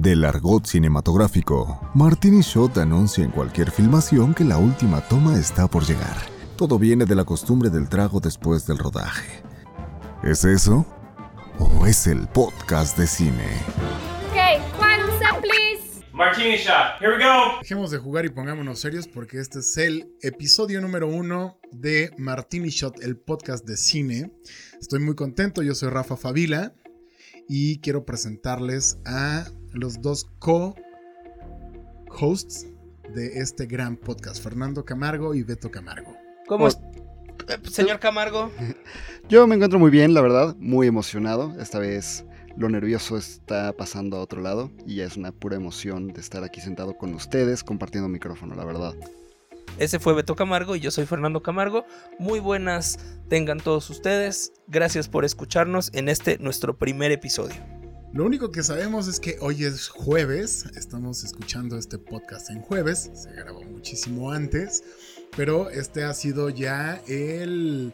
Del argot cinematográfico, Martini Shot anuncia en cualquier filmación que la última toma está por llegar. Todo viene de la costumbre del trago después del rodaje. ¿Es eso? ¿O es el podcast de cine? Okay, please. Martini shot. Here we go. Dejemos de jugar y pongámonos serios porque este es el episodio número uno de Martini Shot, el podcast de cine. Estoy muy contento, yo soy Rafa Favila y quiero presentarles a los dos co-hosts de este gran podcast, Fernando Camargo y Beto Camargo. ¿Cómo es? Eh, Señor Camargo, Yo me encuentro muy bien, la verdad, muy emocionado. Esta vez lo nervioso está pasando a otro lado y ya es una pura emoción de estar aquí sentado con ustedes compartiendo micrófono, la verdad. ese fue Beto Camargo y yo soy Fernando Camargo. Muy buenas tengan todos ustedes. Gracias por escucharnos en este nuestro primer episodio. Lo único que sabemos es que hoy es jueves, estamos escuchando este podcast en jueves, se grabó muchísimo antes, pero este ha sido ya el,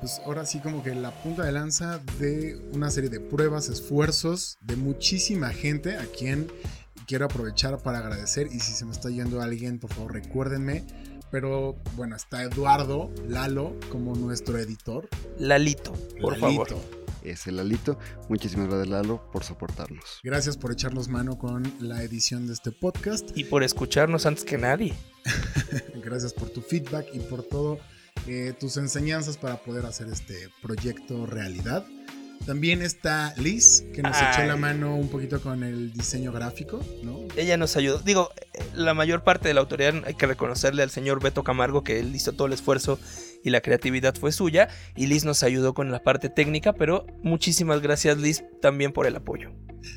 pues ahora sí como que la punta de lanza de una serie de pruebas, esfuerzos de muchísima gente a quien quiero aprovechar para agradecer y si se me está yendo alguien, por favor recuérdenme. Pero bueno, está Eduardo Lalo como nuestro editor. Lalito, por Lalito. favor. Es el Lalito. Muchísimas gracias, Lalo, por soportarnos. Gracias por echarnos mano con la edición de este podcast. Y por escucharnos antes que nadie. Gracias por tu feedback y por todo eh, tus enseñanzas para poder hacer este proyecto realidad. También está Liz, que nos echó la mano un poquito con el diseño gráfico, ¿no? Ella nos ayudó. Digo, eh, la mayor parte de la autoridad hay que reconocerle al señor Beto Camargo que él hizo todo el esfuerzo y la creatividad fue suya. Y Liz nos ayudó con la parte técnica, pero muchísimas gracias Liz también por el apoyo.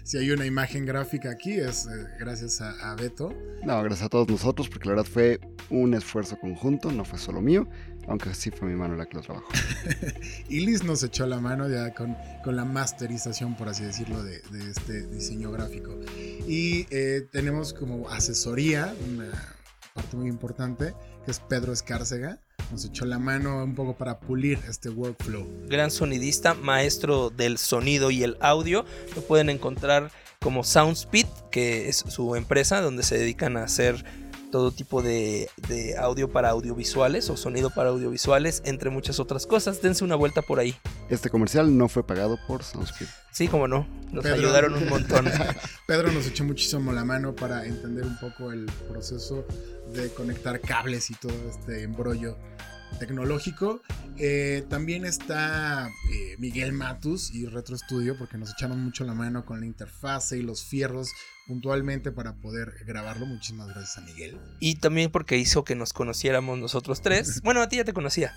Si hay una imagen gráfica aquí es eh, gracias a, a Beto. No, gracias a todos nosotros, porque la verdad fue un esfuerzo conjunto, no fue solo mío, aunque sí fue mi mano la que lo trabajó. Y Liz nos echó la mano ya con, con la masterización, por así decirlo, de, de este diseño gráfico. Y eh, tenemos como asesoría, una parte muy importante, que es Pedro Escárcega. Nos echó la mano un poco para pulir este workflow. gran sonidista, maestro del sonido y el audio. Lo pueden encontrar como Soundspeed, que es su empresa donde se dedican a hacer todo tipo de, de audio para audiovisuales o sonido para audiovisuales, entre muchas otras cosas. Dense una vuelta por ahí. Este comercial no fue pagado por Soundspeed. Sí, como no, nos Pedro. ayudaron un montón. Pedro nos echó muchísimo la mano para entender un poco el proceso de conectar cables y todo este embrollo tecnológico. Eh, también está eh, Miguel Matus y Retro Studio porque nos echaron mucho la mano con la interfase y los fierros puntualmente para poder grabarlo. Muchísimas gracias a Miguel. Y también porque hizo que nos conociéramos nosotros tres. Bueno, a ti ya te conocía,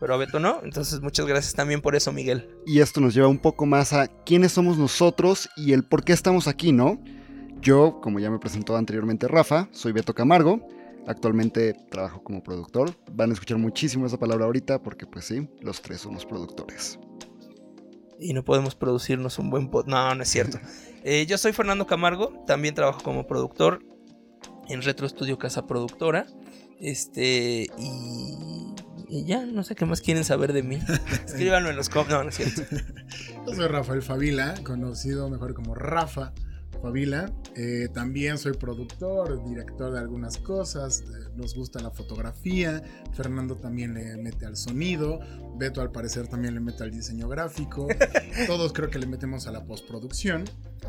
pero a Beto no. Entonces muchas gracias también por eso, Miguel. Y esto nos lleva un poco más a quiénes somos nosotros y el por qué estamos aquí, ¿no? Yo, como ya me presentó anteriormente Rafa, soy Beto Camargo. Actualmente trabajo como productor. Van a escuchar muchísimo esa palabra ahorita porque pues sí, los tres somos productores. y no podemos producirnos un buen pod. No, no es cierto. Eh, yo soy Fernando Camargo, también trabajo como productor en Retro Studio Casa Productora. Este, y, y ya, no sé qué más quieren saber de mí. Escríbanlo en los com. No, no es cierto. Yo soy Rafael Favila, conocido mejor como Rafa Favila. Eh, también soy productor, director de algunas cosas. eh, nos gusta la fotografía. Fernando también le mete al sonido. Beto al parecer también le mete al diseño gráfico. Todos creo que le metemos a la postproducción.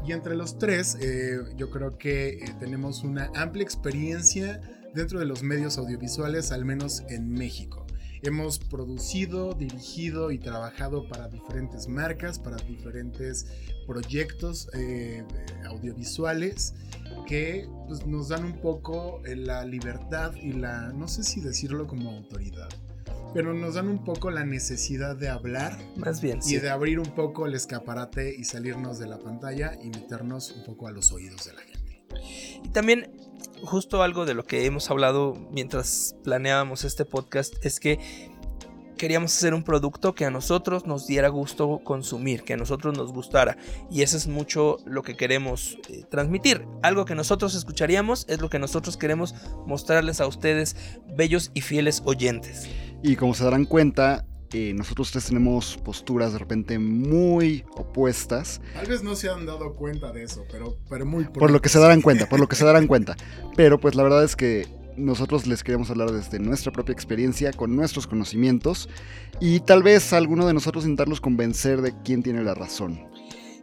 Y entre los tres, eh, yo creo que eh, tenemos una amplia experiencia dentro de los medios audiovisuales, al menos en México. Hemos producido, dirigido y trabajado para diferentes marcas, para diferentes proyectos eh, audiovisuales que pues, nos dan un poco eh, la libertad y la, no sé si decirlo como autoridad, pero nos dan un poco la necesidad de hablar Más bien, y sí. de abrir un poco el escaparate y salirnos de la pantalla y meternos un poco a los oídos de la gente. Y también, justo algo de lo que hemos hablado mientras planeábamos este podcast es que queríamos hacer un producto que a nosotros nos diera gusto consumir, que a nosotros nos gustara. Y eso es mucho lo que queremos eh, transmitir. Algo que nosotros escucharíamos es lo que nosotros queremos mostrarles a ustedes, bellos y fieles oyentes. Y como se darán cuenta, eh, nosotros tres tenemos posturas de repente muy opuestas. Tal vez no se han dado cuenta de eso, pero, pero muy Por lo que se darán cuenta, por lo que se darán cuenta. Pero pues la verdad es que nosotros les queremos hablar desde nuestra propia experiencia, con nuestros conocimientos, y tal vez alguno de nosotros intentarlos convencer de quién tiene la razón.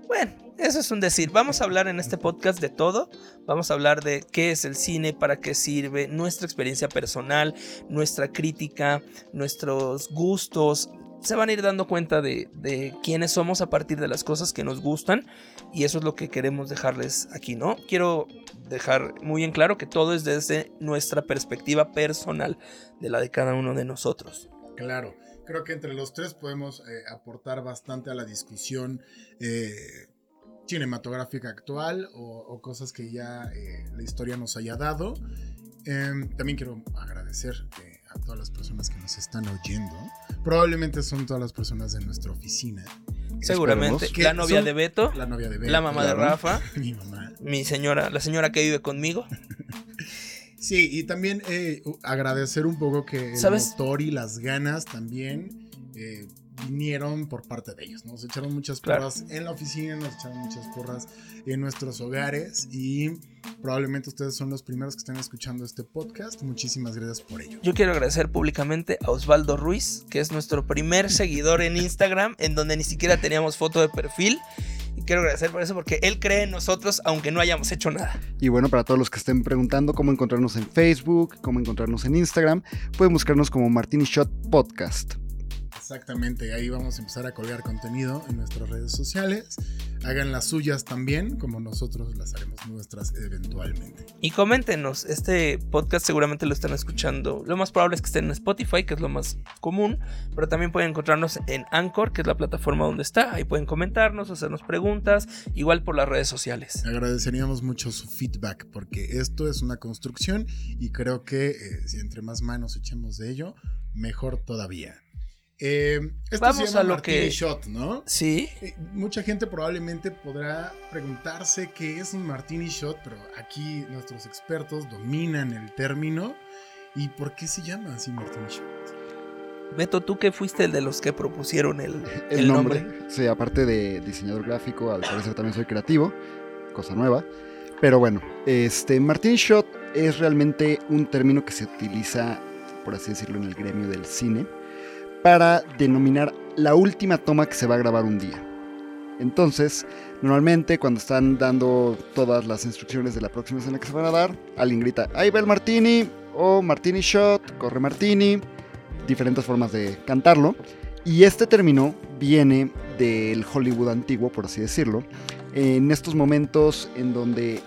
Bueno, eso es un decir. Vamos a hablar en este podcast de todo. Vamos a hablar de qué es el cine, para qué sirve, nuestra experiencia personal, nuestra crítica, nuestros gustos. Se van a ir dando cuenta de, de quiénes somos a partir de las cosas que nos gustan. Y eso es lo que queremos dejarles aquí, ¿no? Quiero dejar muy en claro que todo es desde nuestra perspectiva personal, de la de cada uno de nosotros. Claro, creo que entre los tres podemos eh, aportar bastante a la discusión eh, cinematográfica actual o, o cosas que ya eh, la historia nos haya dado. Em, también quiero agradecer eh, a todas las personas que nos están oyendo. Probablemente son todas las personas de nuestra oficina. Seguramente. La novia son- de Beto, La novia de Beto, la mamá de. Rafa, mi mamá. mi señora, la señora que vive conmigo. Sí, y también eh, agradecer un poco que el ¿Sabes? motor y las ganas también vinieron por parte de ellos. Nos echaron muchas Claro. porras en la oficina, nos echaron muchas porras en nuestros hogares y probablemente ustedes son los primeros que están escuchando este podcast. Muchísimas gracias por ello. Yo quiero agradecer públicamente a Osvaldo Ruiz, que es nuestro primer seguidor en Instagram, en donde ni siquiera teníamos foto de perfil. Y quiero agradecer por eso, porque él cree en nosotros, aunque no hayamos hecho nada. Y bueno, para todos los que estén preguntando cómo encontrarnos en Facebook, cómo encontrarnos en Instagram, pueden buscarnos como Martini Shot Podcast. Exactamente, ahí vamos a empezar a colgar contenido en nuestras redes sociales. Hagan las suyas también, como nosotros las haremos nuestras eventualmente. Y coméntenos, este podcast seguramente lo están escuchando. Lo más probable es que estén en Spotify, que es lo más común, pero también pueden encontrarnos en Anchor, que es la plataforma donde está. Ahí pueden comentarnos, hacernos preguntas, igual por las redes sociales. Agradeceríamos mucho su feedback porque esto es una construcción y creo que eh, si entre más manos echemos de ello, mejor todavía. Eh, esto Vamos se llama a lo Martini que- Shot, ¿no? Sí, Eh, mucha gente probablemente podrá preguntarse qué es un Martini Shot, pero aquí nuestros expertos dominan el término. ¿Y por qué se llama así Martini Shot? Beto, tú que fuiste el de los que propusieron el, El, el nombre. nombre. Sí, aparte de diseñador gráfico, al parecer también soy creativo, cosa nueva. Pero bueno, este Martini Shot es realmente un término que se utiliza, por así decirlo, en el gremio del cine, para denominar la última toma que se va a grabar un día. Entonces, normalmente cuando están dando todas las instrucciones de la próxima escena que se van a dar, alguien grita, ahí va el Martini, o Martini Shot, corre Martini, diferentes formas de cantarlo. Y este término viene del Hollywood antiguo, por así decirlo, en estos momentos en donde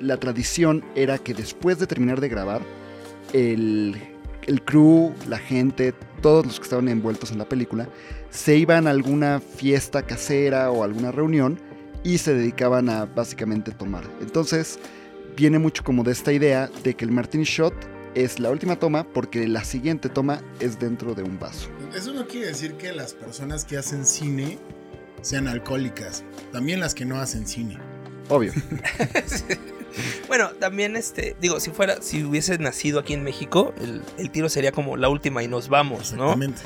la tradición era que después de terminar de grabar, el, el crew, la gente, todos los que estaban envueltos en la película, se iban a alguna fiesta casera o alguna reunión y se dedicaban a básicamente tomar. Entonces, viene mucho como de esta idea de que el Martini Shot es la última toma porque la siguiente toma es dentro de un vaso. Eso no quiere decir que las personas que hacen cine sean alcohólicas, también las que no hacen cine. Obvio. Bueno, también este, digo, si fuera, si hubiese nacido aquí en México, el, el tiro sería como la última y nos vamos, ¿no? Exactamente.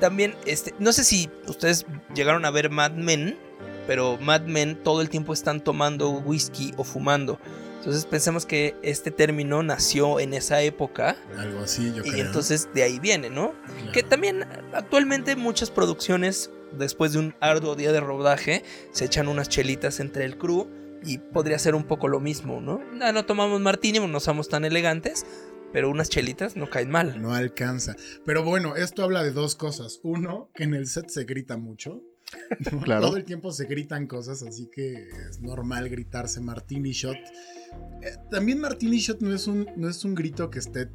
También, este, no sé si ustedes llegaron a ver Mad Men, pero Mad Men todo el tiempo están tomando whisky o fumando. Entonces pensemos que este término nació en esa época Algo así, yo y creo. entonces de ahí viene, ¿no? Claro. Que también actualmente muchas producciones, después de un arduo día de rodaje, se echan unas chelitas entre el crew y podría ser un poco lo mismo, ¿no? No, no tomamos martini, no somos tan elegantes, pero unas chelitas no caen mal. No alcanza. Pero bueno, esto habla de dos cosas. Uno, que en el set se grita mucho. Claro. Todo el tiempo se gritan cosas, así que es normal gritarse Martini Shot. Eh, también Martini Shot no es, un, no es un grito que esté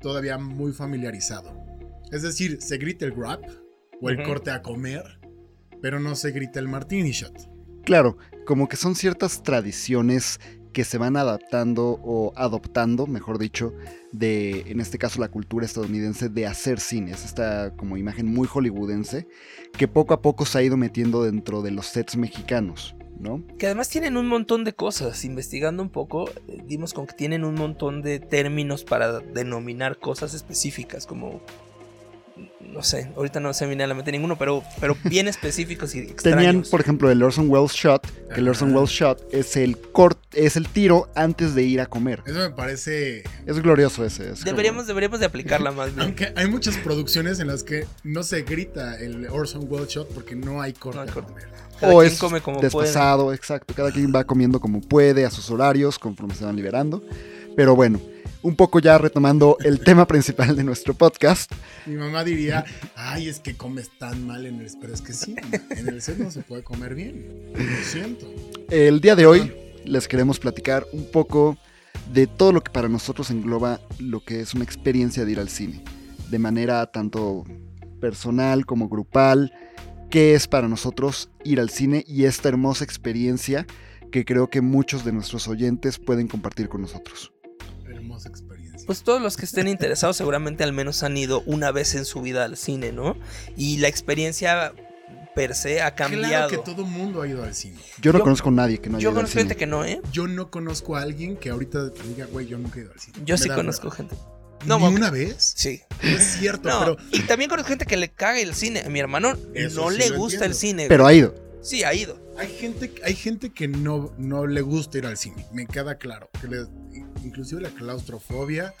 todavía muy familiarizado. Es decir, se grita el rap o el corte a comer, pero no se grita el Martini Shot. Claro, como que son ciertas tradiciones que se van adaptando o adoptando, mejor dicho, de, en este caso, la cultura estadounidense de hacer cine. Es esta como imagen muy hollywoodense que poco a poco se ha ido metiendo dentro de los sets mexicanos, ¿no? Que además tienen un montón de cosas. Investigando un poco, eh, dimos con que tienen un montón de términos para denominar cosas específicas, como no sé, ahorita no se me viene a la mente ninguno, pero, pero bien específicos y extraños. Tenían, por ejemplo, el Orson Welles Shot, que el Orson. Welles Shot es el cort, es el tiro antes de ir a comer. Eso me parece. Es glorioso ese. es como- Deberíamos, deberíamos de aplicarla más bien. Aunque hay muchas producciones en las que no se grita el Orson Welles Shot porque no hay corte. No hay corte. Cada o quien es come como puede. despasado, exacto. Cada quien va comiendo como puede, a sus horarios, conforme se van liberando. Pero bueno, un poco ya retomando el tema principal de nuestro podcast. Mi mamá diría, ay, es que comes tan mal en el... Pero es que sí, en el set no se puede comer bien. Lo siento. El día de hoy les queremos platicar un poco de todo lo que para nosotros engloba lo que es una experiencia de ir al cine. De manera tanto personal como grupal. ¿Qué es para nosotros ir al cine y esta hermosa experiencia que creo que muchos de nuestros oyentes pueden compartir con nosotros? Hermosa experiencia. Pues todos los que estén interesados seguramente al menos han ido una vez en su vida al cine, ¿no? Y la experiencia per se ha cambiado. Claro que todo mundo ha ido al cine. Yo no Yo- conozco a nadie que no haya Yo ido al conozco gente cine. que no, ¿eh? Yo no conozco a alguien que ahorita diga, güey, yo nunca he ido al cine. Yo Me sí conozco gente. ¿Ni No, una vez? Sí. No es cierto, No, pero y también conozco gente que le caga el cine. A mi hermano Eso no sí le gusta el cine. Pero ha ido. Sí, ha ido. hay gente, hay gente que no, no le gusta ir al cine. Me queda claro. Que le- inclusive la claustrofobia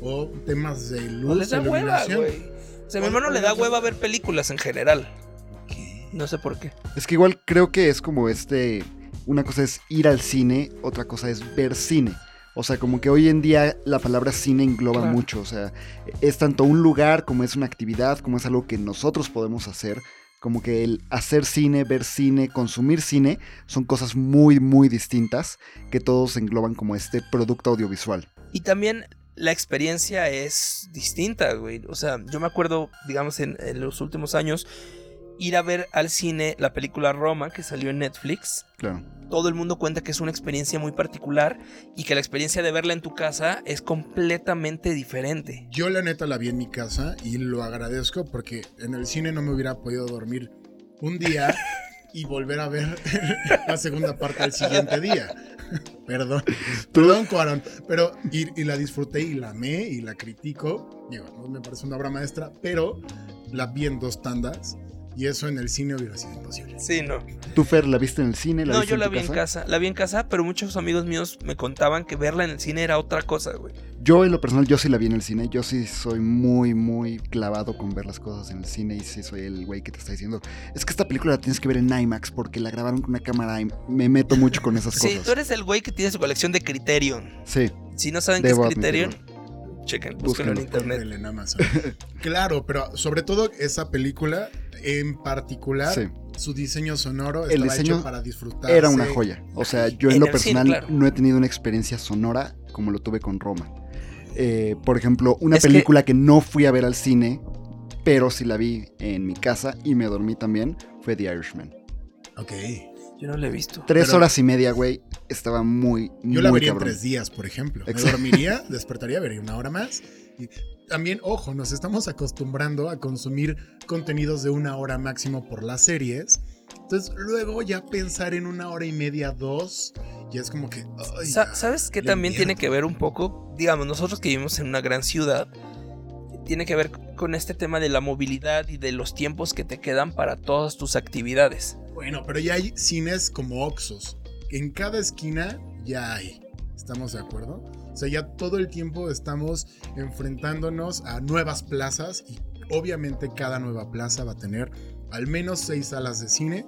o temas de luz, No les da hueva, güey. O sea, mi hermano le da hueva ver películas en general. ¿Qué? No sé por qué. Es que igual creo que es como este. Una cosa es ir al cine, otra cosa es ver cine. O sea, como que hoy en día la palabra cine engloba Claro. mucho. O sea, es tanto un lugar como es una actividad, como es algo que nosotros podemos hacer. Como que el hacer cine, ver cine, consumir cine son cosas muy, muy distintas que todos engloban como este producto audiovisual. Y también la experiencia es distinta, güey. O sea, yo me acuerdo, digamos, en, en los últimos años, ir a ver al cine la película Roma que salió en Netflix. Claro. Todo el mundo cuenta que es una experiencia muy particular y que la experiencia de verla en tu casa es completamente diferente. Yo la neta la vi en mi casa y lo agradezco porque en el cine no me hubiera podido dormir un día y volver a ver la segunda parte al siguiente día. Perdón, perdón, Cuarón, pero y, y la disfruté y la amé y la critico. Digo, no me parece una obra maestra, pero la vi en dos tandas y eso en el cine hubiera sido imposible. Sí, no. ¿Tú, Fer, la viste en el cine? ¿La No, viste yo en la tu vi en casa. La vi en casa, pero muchos amigos míos me contaban que verla en el cine era otra cosa, güey. Yo en lo personal, yo sí la vi en el cine. Yo sí soy muy, muy clavado con ver las cosas en el cine y sí soy el güey que te está diciendo, es que esta película la tienes que ver en IMAX porque la grabaron con una cámara y me meto mucho con esas Sí, cosas. tú eres el güey que tiene su colección de Criterion. Sí, Si no saben Debo qué es Criterion, admitirlo. Chequen, búsquenlo en internet. En Amazon. claro, pero sobre todo esa película en particular, sí. su diseño sonoro El estaba diseño hecho para disfrutar. Era una joya. O sea, yo en, En lo personal cine, claro. no he tenido una experiencia sonora como lo tuve con Roma. Eh, por ejemplo, una Es película que... no fui a ver al cine, pero sí la vi en mi casa y me dormí también, fue The Irishman. Ok. Yo no lo he visto. Tres Pero- horas y media, güey. Estaba muy, muy Yo la vería en cabrón. tres días, por ejemplo. Me dormiría, despertaría, vería una hora más. Y también, ojo, nos estamos acostumbrando a consumir contenidos de una hora máximo por las series. Entonces, luego ya pensar en una hora y media, dos, ya es como que. ay, Sa- ya, ¿Sabes qué también tiene que ver un poco? Digamos, nosotros que vivimos en una gran ciudad, tiene que ver con este tema de la movilidad y de los tiempos que te quedan para todas tus actividades. Bueno, pero ya hay cines como Oxos. En cada esquina ya hay. ¿Estamos de acuerdo? O sea, ya todo el tiempo estamos enfrentándonos a nuevas plazas y obviamente cada nueva plaza va a tener al menos seis salas de cine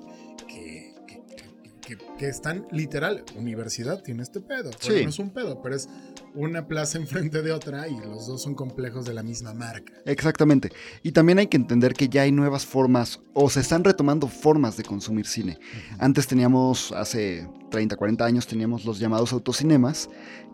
que, que- que- que- que están literal. Universidad tiene este pedo. Bueno, Sí. no es un pedo, pero es una plaza enfrente de otra y los dos son complejos de la misma marca. Exactamente. Y también hay que entender que ya hay nuevas formas o se están retomando formas de consumir cine. Antes teníamos, hace 30, 40 años, teníamos los llamados autocinemas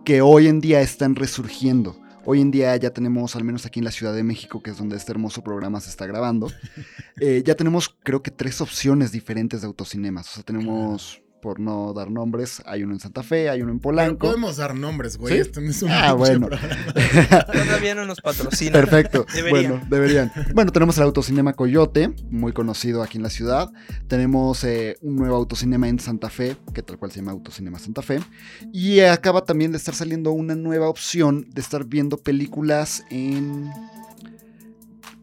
que hoy en día están resurgiendo. Hoy en día ya tenemos, al menos aquí en la Ciudad de México, que es donde este hermoso programa se está grabando, eh, ya tenemos creo que tres opciones diferentes de autocinemas. O sea, tenemos, por no dar nombres, hay uno en Santa Fe, hay uno en Pero Polanco. podemos dar nombres, güey. ¿Sí? Este no es un Ah, bueno. Todavía no nos patrocinan. Perfecto. Deberían. Bueno, deberían. Bueno, tenemos el autocinema Coyote, muy conocido aquí en la ciudad. Tenemos eh, un nuevo autocinema en Santa Fe, que tal cual se llama Autocinema Santa Fe. Y acaba también de estar saliendo una nueva opción de estar viendo películas en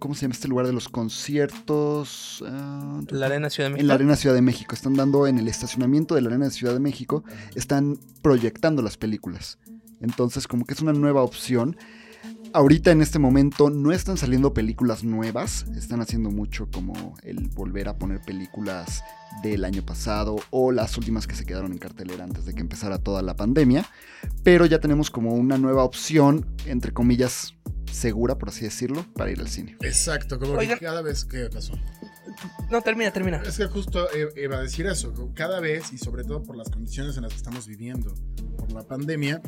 ¿cómo se llama este lugar de los conciertos? Ah, La Arena Ciudad de México. en la Arena Ciudad de México. Están dando en el estacionamiento de la Arena Ciudad de México, están proyectando las películas. Entonces, como que es una nueva opción. Ahorita en este momento no están saliendo películas nuevas, están haciendo mucho como el volver a poner películas del año pasado o las últimas que se quedaron en cartelera antes de que empezara toda la pandemia, pero ya tenemos como una nueva opción, entre comillas, segura, por así decirlo, para ir al cine. Exacto, como que cada vez que pasó. No, termina, termina. Es que justo eh, iba a decir eso, cada vez y sobre todo por las condiciones en las que estamos viviendo, por la pandemia,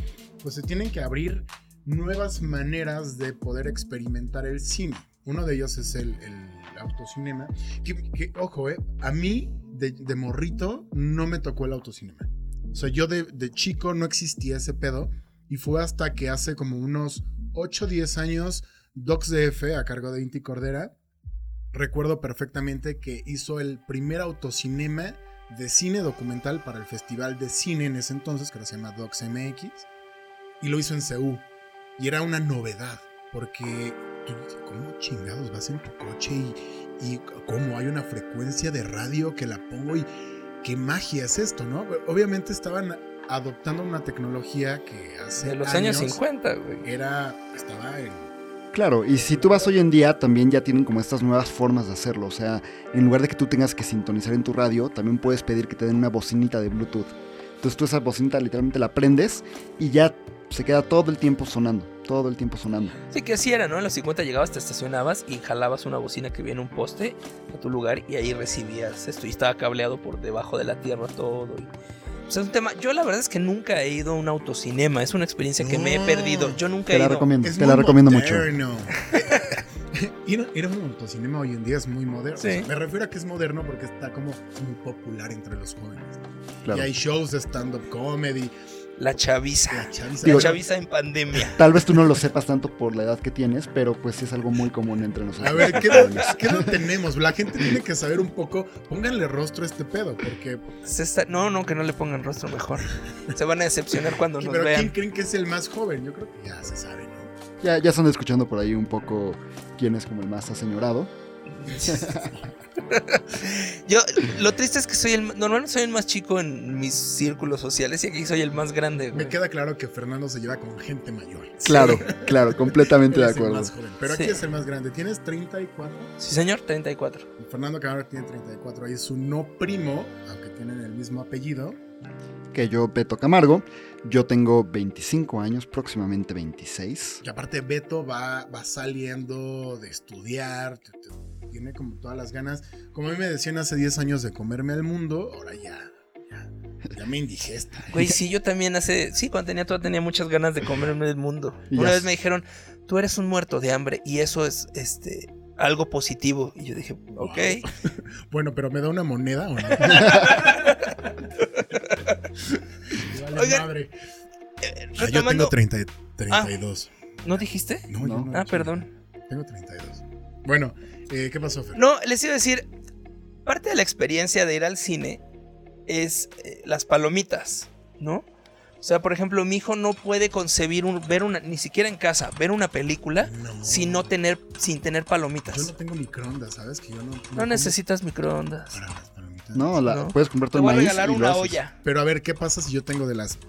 pues se tienen que abrir nuevas maneras de poder experimentar el cine. Uno de ellos es el, el autocinema. Que, que, ojo, eh, a mí de, de morrito no me tocó el autocinema. O sea, yo de, de chico no existía ese pedo y fue hasta que hace como unos 8 o 10 años DocsDF a cargo de Inti Cordera recuerdo perfectamente que hizo el primer autocinema de cine documental para el Festival de Cine en ese entonces, que ahora se llama DocsMX, y lo hizo en Seúl. Y era una novedad, porque tú ¿cómo chingados vas en tu coche y, y cómo hay una frecuencia de radio que la pongo y qué magia es esto, ¿no? Obviamente estaban adoptando una tecnología que hace De los años 50, güey. era estaba en Claro, y si tú vas hoy en día, también ya tienen como estas nuevas formas de hacerlo. O sea, en lugar de que tú tengas que sintonizar en tu radio, también puedes pedir que te den una bocinita de Bluetooth. Entonces tú esa bocinita literalmente la prendes y ya se queda todo el tiempo sonando. Todo el tiempo sonando. Sí, que así era, ¿no? En los 50 llegabas, te estacionabas y jalabas una bocina que viene en un poste a tu lugar y ahí recibías esto. Y estaba cableado por debajo de la tierra todo. Y... O sea, es un tema. Yo la verdad es que nunca he ido a un autocinema. Es una experiencia que me he No. perdido. Yo nunca Te he la ido. recomiendo, Es te la recomiendo mucho. moderno. ir, ir a un autocinema hoy en día es muy moderno. Sí. O sea, me refiero a que es moderno porque está como muy popular entre los jóvenes. Claro. Y hay shows de stand-up comedy. La chaviza. La chaviza. La Digo- chaviza en pandemia. Tal vez tú no lo sepas tanto por la edad que tienes, pero pues sí es algo muy común entre nosotros. A ver, ¿qué, edad- ¿qué edad tenemos? La gente tiene que saber un poco. Pónganle rostro a este pedo, porque. Se está- No, no, que no le pongan rostro mejor. Se van a decepcionar cuando nos Pero ¿quién vean. creen que es el más joven? Yo creo que ya se sabe, ¿no? Ya, ya están escuchando por ahí un poco quién es como el más aseñorado. Yo, lo triste es que soy el. Normalmente soy el más chico en mis círculos sociales y aquí soy el más grande, güey. Me queda claro que Fernando se lleva con gente mayor. Claro, claro, completamente de el acuerdo. más joven. Pero Sí. aquí es el más grande. ¿Tienes 34? Sí, señor, 34. Y Fernando Camargo tiene 34. Ahí es su no primo, aunque tienen el mismo apellido. Que yo, Beto Camargo, yo tengo 25 años, próximamente 26. Que aparte Beto va, va saliendo de estudiar, tiene como todas las ganas. Como a mí me decían hace 10 años de comerme al mundo, ahora ya, ya, ya me indigesta. Güey, sí, yo también hace. Sí, cuando tenía todo tenía muchas ganas de comerme el mundo. Una vez me dijeron, tú eres un muerto de hambre y eso es este algo positivo. Y yo dije, ok. Bueno, pero ¿me da una moneda o no? Me vale Oigan, madre. Eh, Ah, yo tengo 30 32. ¿No dijiste? No, yo No. no, Ah, perdón. Tengo 32. Bueno, eh, ¿qué pasó, Fer? No, les iba a decir, parte de la experiencia de ir al cine es eh, las palomitas, ¿no? O sea, por ejemplo, mi hijo no puede concebir un, ver una, ni siquiera en casa, ver una película No. sin no tener, sin tener Yo palomitas. no tengo microondas, ¿sabes? Que yo no, No como necesitas microondas. para las palomitas. No, la, No. puedes comprar Te tu voy a maíz regalar y lo una haces. olla. Pero a ver, ¿qué pasa si yo tengo de las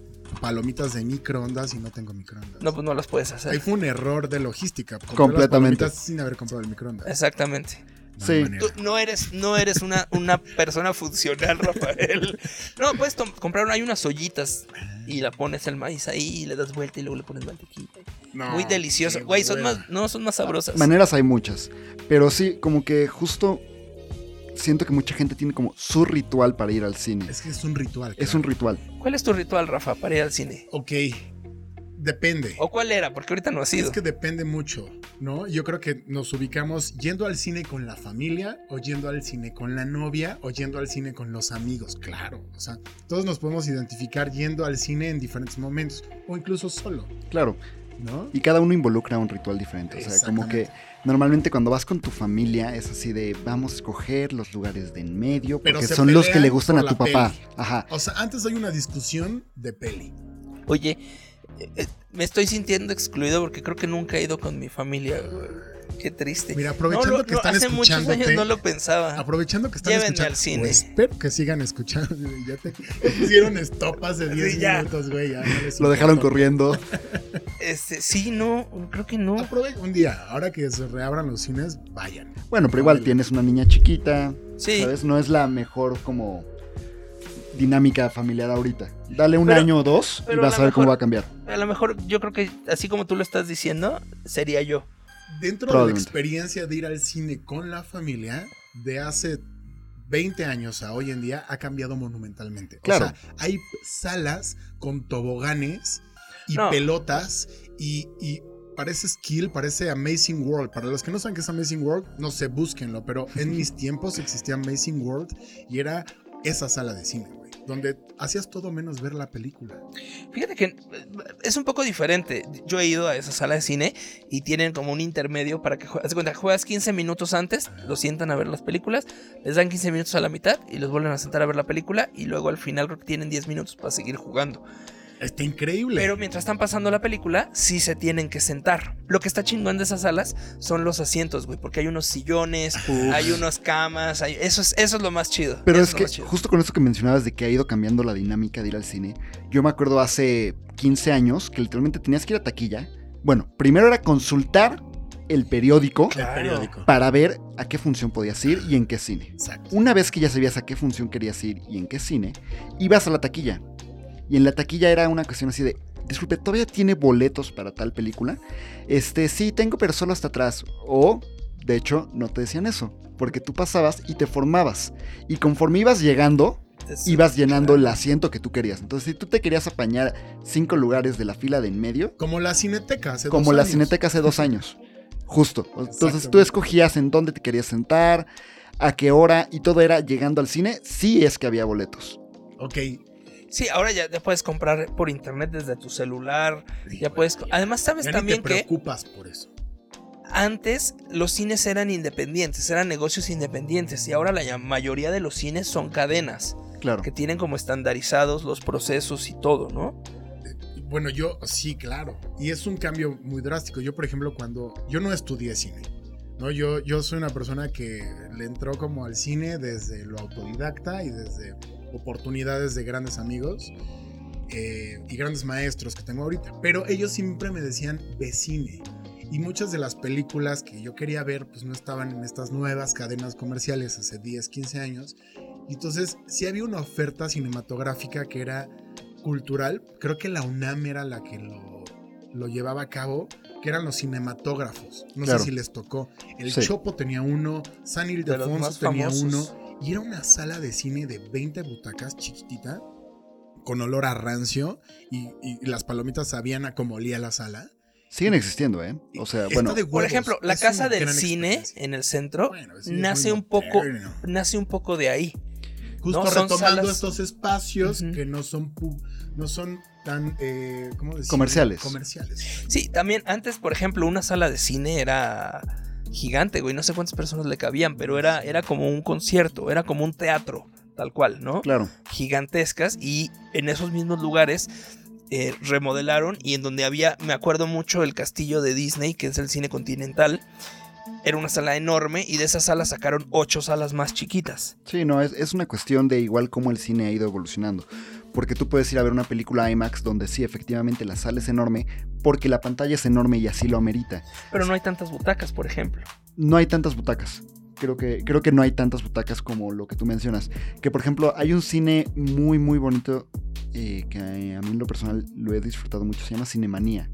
palomitas de microondas y no tengo microondas? No, pues no las puedes Ahí hacer. fue un error de logística. Compré Completamente. sin haber comprado el microondas. Exactamente. No Sí. Tú no eres, no eres una, una persona funcional, Rafael. No, puedes comprar, hay unas ollitas y la pones el maíz ahí y le das vuelta y luego le pones mantequilla. No, Muy delicioso. Güey, son más, no, son más sabrosas. Maneras hay muchas. Pero sí, como que justo siento que mucha gente tiene como su ritual para ir al cine. Es que es un ritual. Es claro. un ritual. ¿Cuál es tu ritual, Rafa, para ir al cine? Ok, depende. ¿O cuál era? Porque ahorita no ha sido. Es que depende mucho, ¿no? Yo creo que nos ubicamos yendo al cine con la familia, o yendo al cine con la novia, o yendo al cine con los amigos, claro. O sea, todos nos podemos identificar yendo al cine en diferentes momentos, o incluso solo, Claro. ¿no? Y cada uno involucra un ritual diferente. O sea, como que normalmente cuando vas con tu familia es así de vamos a escoger los lugares de en medio porque son los que le gustan a tu papá. peli. Ajá. O sea, antes hay una discusión de peli. Oye, eh, me estoy sintiendo excluido porque creo que nunca he ido con mi familia, güey. Qué triste. Mira, aprovechando No, lo- que no, están hace muchos años no lo pensaba. Aprovechando que están Llévenme escuchando. al cine. o espero que sigan escuchando. Ya te hicieron estopas de 10 Sí, ya. minutos, güey. ya no les Lo dejaron corriendo. Este, sí, no, creo que no. Aprove- un día, ahora que se reabran los cines, vayan. Bueno, pero igual tienes una niña chiquita, Sí. ¿sabes? No es la mejor como dinámica familiar ahorita. Dale un Pero- año o dos y vas a ver cómo va a cambiar. A lo mejor yo creo que así como tú lo estás diciendo, sería yo. Dentro de la experiencia de ir al cine con la familia, de hace 20 años a hoy en día, ha cambiado monumentalmente. Claro. O sea, hay salas con toboganes y No. pelotas y, y parece skill, parece Amazing World. Para los que no saben qué es Amazing World, no sé, búsquenlo. Pero en mis tiempos existía Amazing World y era esa sala de cine, güey. Donde hacías todo menos ver la película. Fíjate que eh, es un poco diferente. Yo he ido a esa sala de cine y tienen como un intermedio para que jue- haz de cuenta, juegas 15 minutos antes, los sientan a ver las películas, les dan 15 minutos a la mitad y los vuelven a sentar a ver la película y luego al final creo que tienen 10 minutos para seguir jugando. Está increíble. Pero mientras están pasando la película, sí se tienen que sentar. Lo que está chingón de esas salas son los asientos, güey, porque hay unos sillones, hay unas camas, hay- eso, es, eso es lo más chido. Pero eso es que justo con eso que mencionabas de que ha ido cambiando la dinámica de ir al cine, yo me acuerdo hace 15 años que literalmente tenías que ir a taquilla. Bueno, primero era consultar el periódico el Claro. periódico. para ver a qué función podías ir y en qué cine. Exacto. Una vez que ya sabías a qué función querías ir y en qué cine, ibas a la taquilla. Y en la taquilla era una cuestión así de, disculpe, ¿todavía tiene boletos para tal película? Este, sí, tengo, pero solo hasta atrás. O, de hecho, no te decían eso, porque tú pasabas y te formabas. Y conforme ibas llegando, ibas llenando el asiento que tú querías. Entonces, si tú te querías apañar cinco lugares de la fila de en medio, Como la cineteca hace como dos la años. cineteca hace dos años. Justo. Entonces tú escogías en dónde te querías sentar, a qué hora, y todo era llegando al cine, sí es que había boletos. Ok. Sí, ahora ya, ya puedes comprar por internet desde tu celular. Ya puedes. Además, sabes Ya también te que preocupas por eso. antes los cines eran independientes, eran negocios independientes. Y ahora la mayoría de los cines son cadenas Claro. que tienen como estandarizados los procesos y todo, ¿no? Bueno, yo sí, claro. Y es un cambio muy drástico. Yo, por ejemplo, cuando yo no estudié cine, ¿no? Yo, yo soy una persona que le entró como al cine desde lo autodidacta y desde oportunidades de grandes amigos eh, y grandes maestros que tengo ahorita. Pero ellos siempre me decían, ve cine. Y muchas de las películas que yo quería ver, pues no estaban en estas nuevas cadenas comerciales hace 10, 15 años. Y entonces, sí había una oferta cinematográfica que era cultural. Creo que la UNAM era la que lo, lo llevaba a cabo, que eran los cinematógrafos. No Claro. sé si les tocó. El Sí. Chopo tenía uno, San Ildefonso tenía famosos. uno. Y era una sala de cine de 20 butacas chiquitita, con olor a rancio, y, y las palomitas sabían a cómo olía la sala. Siguen existiendo, ¿eh? O sea, bueno, Por ejemplo, la casa del cine en el centro Bueno, sí, es nace un poco nace un poco de ahí. Justo No, son retomando salas- estos espacios que no son no son tan eh, ¿cómo decirlo? Comerciales. Comerciales. Sí, también antes, por ejemplo, una sala de cine era gigante, güey, no sé cuántas personas le cabían, pero era era como un concierto, era como un teatro, tal cual, ¿no? claro. gigantescas y en esos mismos lugares eh, remodelaron y en donde había, me acuerdo mucho el castillo de Disney, que es el cine continental, era una sala enorme y de esa sala sacaron ocho salas más chiquitas. Sí, no, es, es una cuestión de igual cómo el cine ha ido evolucionando. Porque tú puedes ir a ver una película IMAX donde sí, efectivamente, la sala es enorme, porque la pantalla es enorme y así lo amerita. Pero no hay tantas butacas, por ejemplo. No hay tantas butacas. Creo que, creo que no hay tantas butacas como lo que tú mencionas. Que por ejemplo, hay un cine muy, muy bonito eh, que a mí en lo personal lo he disfrutado mucho. Se llama Cinemanía.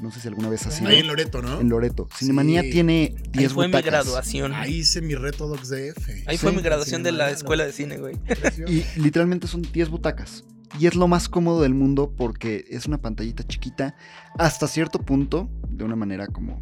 No sé si alguna vez has ido. Ahí en Loreto, ¿no? En Loreto. Cinemanía Sí. tiene Ahí 10 fue mi graduación. Ahí hice mi reto Docs DF. Ahí Sí, fue mi graduación de la escuela ¿no? de cine, güey. Y literalmente son 10 butacas. Y es lo más cómodo del mundo porque es una pantallita chiquita. Hasta cierto punto, de una manera como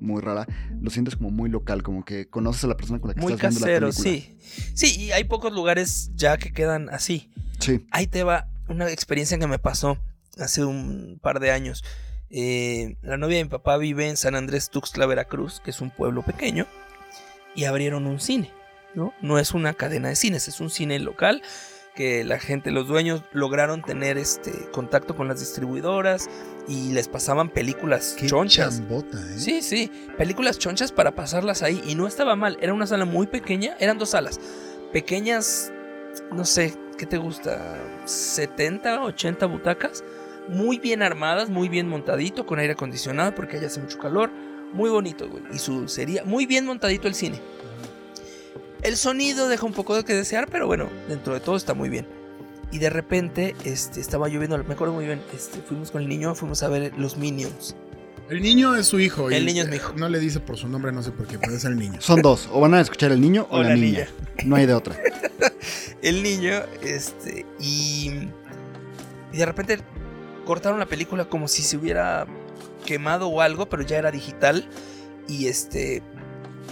muy rara, lo sientes como muy local, como que conoces a la persona con la que Muy estás viendo casero, la película. sí. Sí, y hay pocos lugares ya que quedan así. Sí. Ahí te va una experiencia que me pasó hace un par de años. Eh, la novia de mi papá vive en San Andrés Tuxtla, Veracruz, que es un pueblo pequeño, y abrieron un cine, ¿no? No es una cadena de cines, es un cine local que la gente, los dueños lograron tener este contacto con las distribuidoras y les pasaban películas Qué chonchas. chambota, ¿eh? Sí, sí, películas chonchas para pasarlas ahí y no estaba mal, era una sala muy pequeña, eran dos salas, pequeñas, no sé, ¿qué te gusta? 70, 80 butacas, muy bien armadas, muy bien montadito, con aire acondicionado porque allá hace mucho calor, muy bonito, güey, y su sería muy bien montadito el cine. El sonido deja un poco de que desear, pero bueno, dentro de todo está muy bien. Y de repente, este, estaba lloviendo, me acuerdo muy bien, este, fuimos con el niño, fuimos a ver los Minions. El niño es su hijo. y, El niño es mi hijo. No le dice por su nombre, no sé por qué, pero es el niño. Son dos, o van a escuchar el niño o, O la, la niña. No hay de otra. el niño, este, y, y de repente cortaron la película como si se hubiera quemado o algo, pero ya era digital, y este,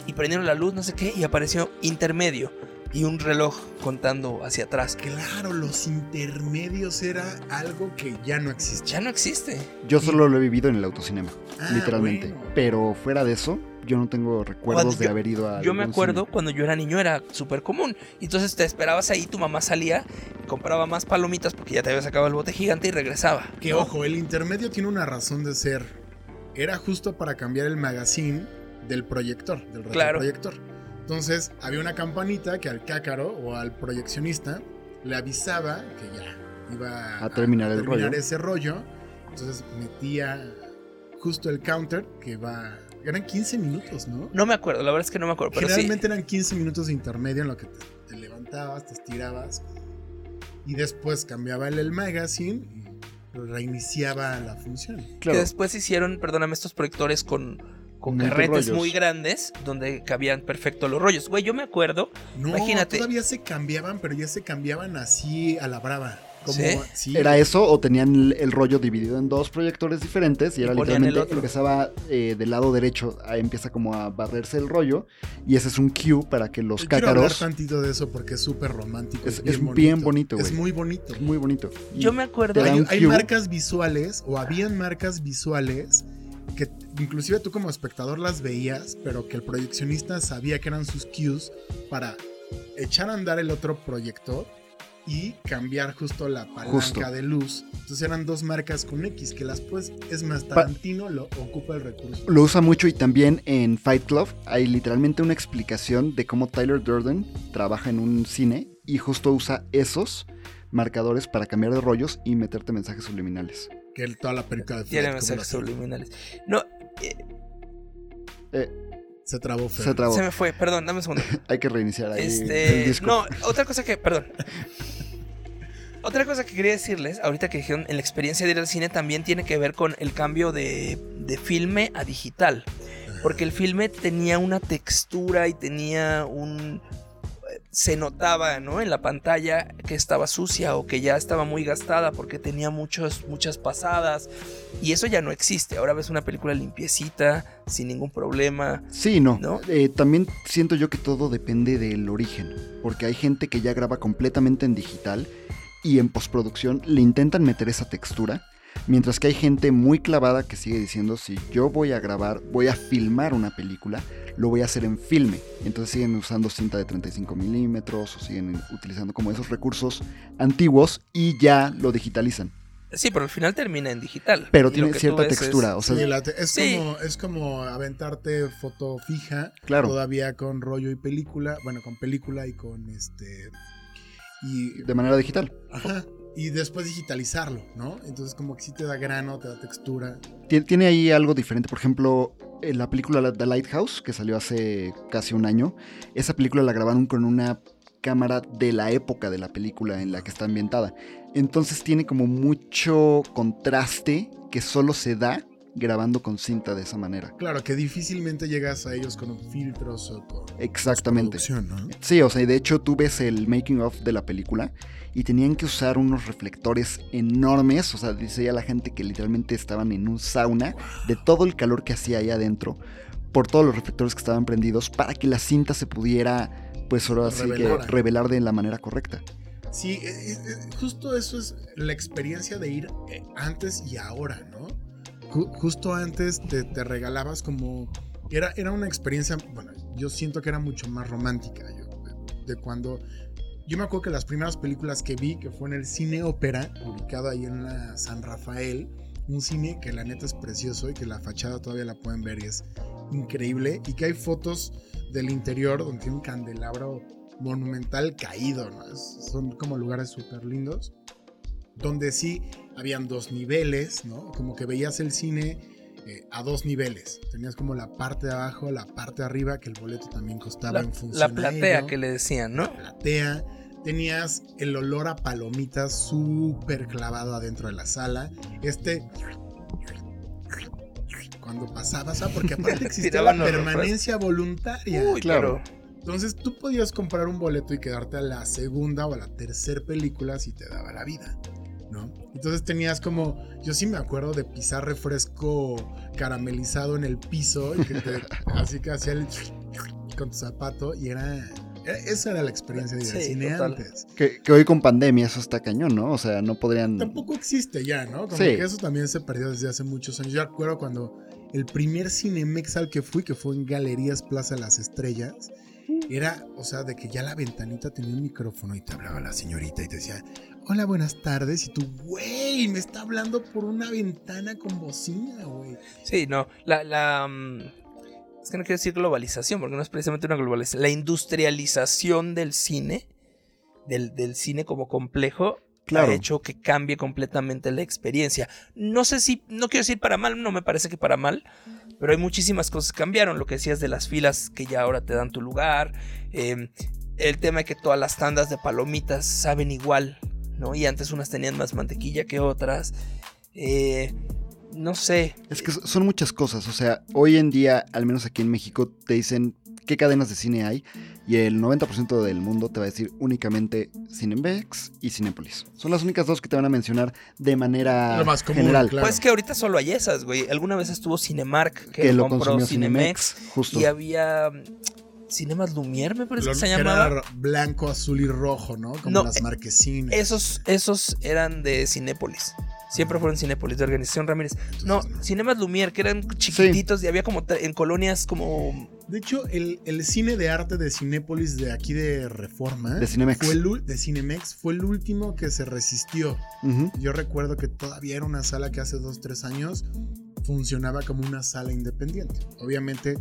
y prendieron la luz, no sé qué, y apareció intermedio, y un reloj contando hacia atrás. Claro, los intermedios era algo que ya no existe. Ya no existe. Yo solo lo he vivido en el autocinema, Ah, literalmente. bueno. Pero fuera de eso, yo no tengo recuerdos Cuando de yo- haber ido a. Yo me acuerdo cine. cuando yo era niño era súper común. Y Entonces te esperabas ahí, tu mamá salía, compraba más palomitas porque ya te había sacado el bote gigante y regresaba. Que ¿no? ojo, el intermedio tiene una razón de ser. Era justo para cambiar el magazine del proyector, del Claro. proyector. Entonces, había una campanita que al cácaro o al proyeccionista le avisaba que ya iba A terminar el rollo. ese rollo. Entonces metía justo el counter que va. Eran 15 minutos, ¿no? No me acuerdo, la verdad es que no me acuerdo. Pero sí, Generalmente eran 15 minutos de intermedio en lo que te, te levantabas, te estirabas y después cambiaba el, el magazine y reiniciaba la función. que Claro. después hicieron, perdóname, estos proyectores con, con carretes muy grandes donde cabían perfecto los rollos. Güey, yo me acuerdo. No, Imagínate. todavía se cambiaban, pero ya se cambiaban así a la brava. Como, ¿Sí? sí. Era eso, o tenían el, el rollo dividido en dos proyectores diferentes y Y era literalmente empezaba eh, del lado derecho, ahí empieza como a barrerse el rollo y ese es un cue para que los Yo Quiero hablar cácaros. tantito de eso porque es súper romántico. Es- es bien bonito, Es muy bonito. Es muy bonito. Y Yo me acuerdo. Hay, hay marcas visuales o habían marcas visuales que inclusive tú como espectador las veías, pero que el proyeccionista sabía que eran sus cues para echar a andar el otro proyector y cambiar justo la palanca Justo. de luz. Entonces eran dos marcas con X que las pues es más Tarantino lo ocupa el recurso. Lo usa mucho y también en Fight Club hay literalmente una explicación de cómo Tyler Durden trabaja en un cine y justo usa esos marcadores para cambiar de rollos y meterte mensajes subliminales. Que el- toda la película de Tiene mensajes subliminales. No, eh, Se trabó feo. Se trabó. se me fue, perdón, dame un segundo. Hay que reiniciar ahí el Este, disco. no, otra cosa que, perdón. Otra cosa que quería decirles, ahorita que dijeron en la experiencia de ir al cine también tiene que ver con el cambio de, de filme a digital. Porque el filme tenía una textura y tenía un... Se notaba, ¿no? En la pantalla que estaba sucia o que ya estaba muy gastada porque tenía muchos, muchas pasadas. Y eso ya no existe. Ahora ves una película limpiecita, sin ningún problema. Sí, no. ¿No? Eh, también siento yo que todo depende del origen, porque hay gente que ya graba completamente en digital y en postproducción le intentan meter esa textura, mientras que hay gente muy clavada que sigue diciendo si yo voy a grabar, voy a filmar una película, lo voy a hacer en filme. Entonces siguen usando cinta de 35 milímetros o siguen utilizando como esos recursos antiguos y ya lo digitalizan. Sí, pero al final termina en digital. Pero tiene cierta ves es- textura, o sea, Sí, la te- es, Sí. Como, es como aventarte foto fija, claro, todavía con rollo y película, bueno, con película y con este... Y, de manera digital. ajá, y después digitalizarlo, ¿no? Entonces como que sí te da grano, te da textura. Tien- Tiene ahí algo diferente. Por ejemplo, en la película The Lighthouse, que salió hace casi un año, esa película la grabaron con una cámara de la época de la película en la que está ambientada. Entonces tiene como mucho contraste que solo se da grabando con cinta de esa manera. Claro, que difícilmente llegas a ellos con filtros o con Exactamente. ¿no? Sí, o sea, y de hecho tú ves el making of de la película y tenían que usar unos reflectores enormes, o sea, dice ya la gente que literalmente estaban en un sauna de todo el calor que hacía ahí adentro, por todos los reflectores que estaban prendidos para que la cinta se pudiera, pues ahora sí que Revelar. de la manera correcta. Sí, eh, eh, eh, justo eso es la experiencia de ir antes y ahora, ¿no? Ju- justo antes te, te regalabas como... Era, era una experiencia, bueno, yo siento que era mucho más romántica, yo, de, de cuando yo me acuerdo que las primeras películas que vi, que fue en el Cine Ópera, ubicado ahí en la San Rafael, un cine que la neta es precioso y que la fachada todavía la pueden ver y es increíble, y que hay fotos del interior donde tiene un candelabro monumental caído, ¿no? Es- son como lugares súper lindos, donde sí habían dos niveles, ¿no? Como que veías el cine eh, a dos niveles. Tenías como la parte de abajo, la parte de arriba, que el boleto también costaba La, en función la a platea ello. que le decían, ¿no? platea. Tenías el olor a palomitas súper clavado adentro de la sala. Este. Cuando pasabas, ah, porque aparte existía la permanencia voluntaria. Uy, claro. claro. Entonces tú podías comprar un boleto y quedarte a la segunda o a la tercera película si te daba la vida, ¿no? Entonces tenías como, yo sí me acuerdo de pisar refresco caramelizado en el piso y que te, así que hacía el con tu zapato y era, esa era la experiencia de ir al Sí, cine total. antes. Que, que hoy con pandemia eso está cañón, ¿no? O sea, no podrían... Tampoco existe ya, ¿no? Como Sí. que eso también se perdió desde hace muchos años. Yo recuerdo cuando el primer Cinemex al que fui, que fue en Galerías Plaza Las Estrellas, era, o sea, de que ya la ventanita tenía un micrófono y te hablaba la señorita y te decía, hola, buenas tardes. Y tú, güey, me está hablando por una ventana con bocina, güey. Sí, no. La, la, mm, es que no quiero decir globalización, porque no es precisamente una globalización. La industrialización del cine, del, del cine como complejo, Claro. ha hecho que cambie completamente la experiencia. No sé si, no quiero decir para mal, no me parece que para mal, pero hay muchísimas cosas que cambiaron. Lo que decías de las filas que ya ahora te dan tu lugar, eh, el tema de que todas las tandas de palomitas saben igual, ¿no? Y antes unas tenían más mantequilla que otras. Eh, no sé. Es que son muchas cosas, o sea, hoy en día, al menos aquí en México, te dicen qué cadenas de cine hay y el 90% del mundo te va a decir únicamente Cinemex y Cinépolis. Son las únicas dos que te van a mencionar de manera Lo más común, general. claro. Pues que ahorita solo hay esas, güey. Alguna vez estuvo Cinemark, que, Que lo compró consumió Cinemex. Cinemex, justo. Y había Cinemas Lumière, me parece Lo- que se llamaba. era blanco, azul y rojo, ¿no? Como No, las eh, marquesinas. Esos, esos eran de Cinépolis. Siempre fueron Cinépolis, de Organización Ramírez. No, Cinemas Lumière, que eran chiquititos y había como en colonias como... De hecho, el, el cine de arte de Cinépolis de aquí de Reforma. De Cinemex. Fue el, de Cinemex fue el último que se resistió. Yo recuerdo que todavía era una sala que hace dos, tres años funcionaba como una sala independiente. Obviamente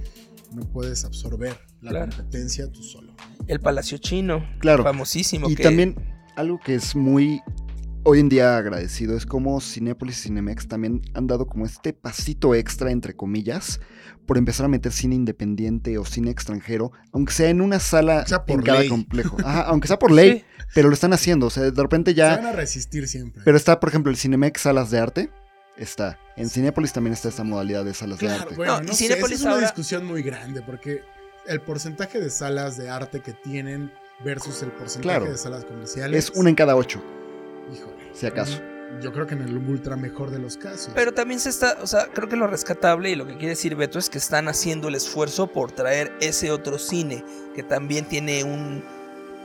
no puedes absorber la Claro. competencia tú solo. El Palacio Chino, Claro. famosísimo. Y que- también algo que es muy hoy en día agradecido es como Cinépolis y Cinemex también han dado como este pasito extra, entre comillas, por empezar a meter cine independiente o cine extranjero, aunque sea en una sala sea por en cada ley. complejo. Ajá, aunque sea por ley, Sí. pero lo están haciendo. O sea, de repente Se van ya. a resistir siempre. Pero está, por ejemplo, el Cinemex Salas de Arte. Está. En Cinépolis también está esta modalidad de salas de claro, arte. bueno, No, no, sé, es una ahora- discusión muy grande porque el porcentaje de salas de arte que tienen versus el porcentaje Claro. de salas comerciales Es una en cada ocho, híjole, si acaso. Yo creo que en el ultra mejor de los casos. Pero también se está, o sea, creo que lo rescatable y lo que quiere decir Beto es que están haciendo el esfuerzo por traer ese otro cine que también tiene un,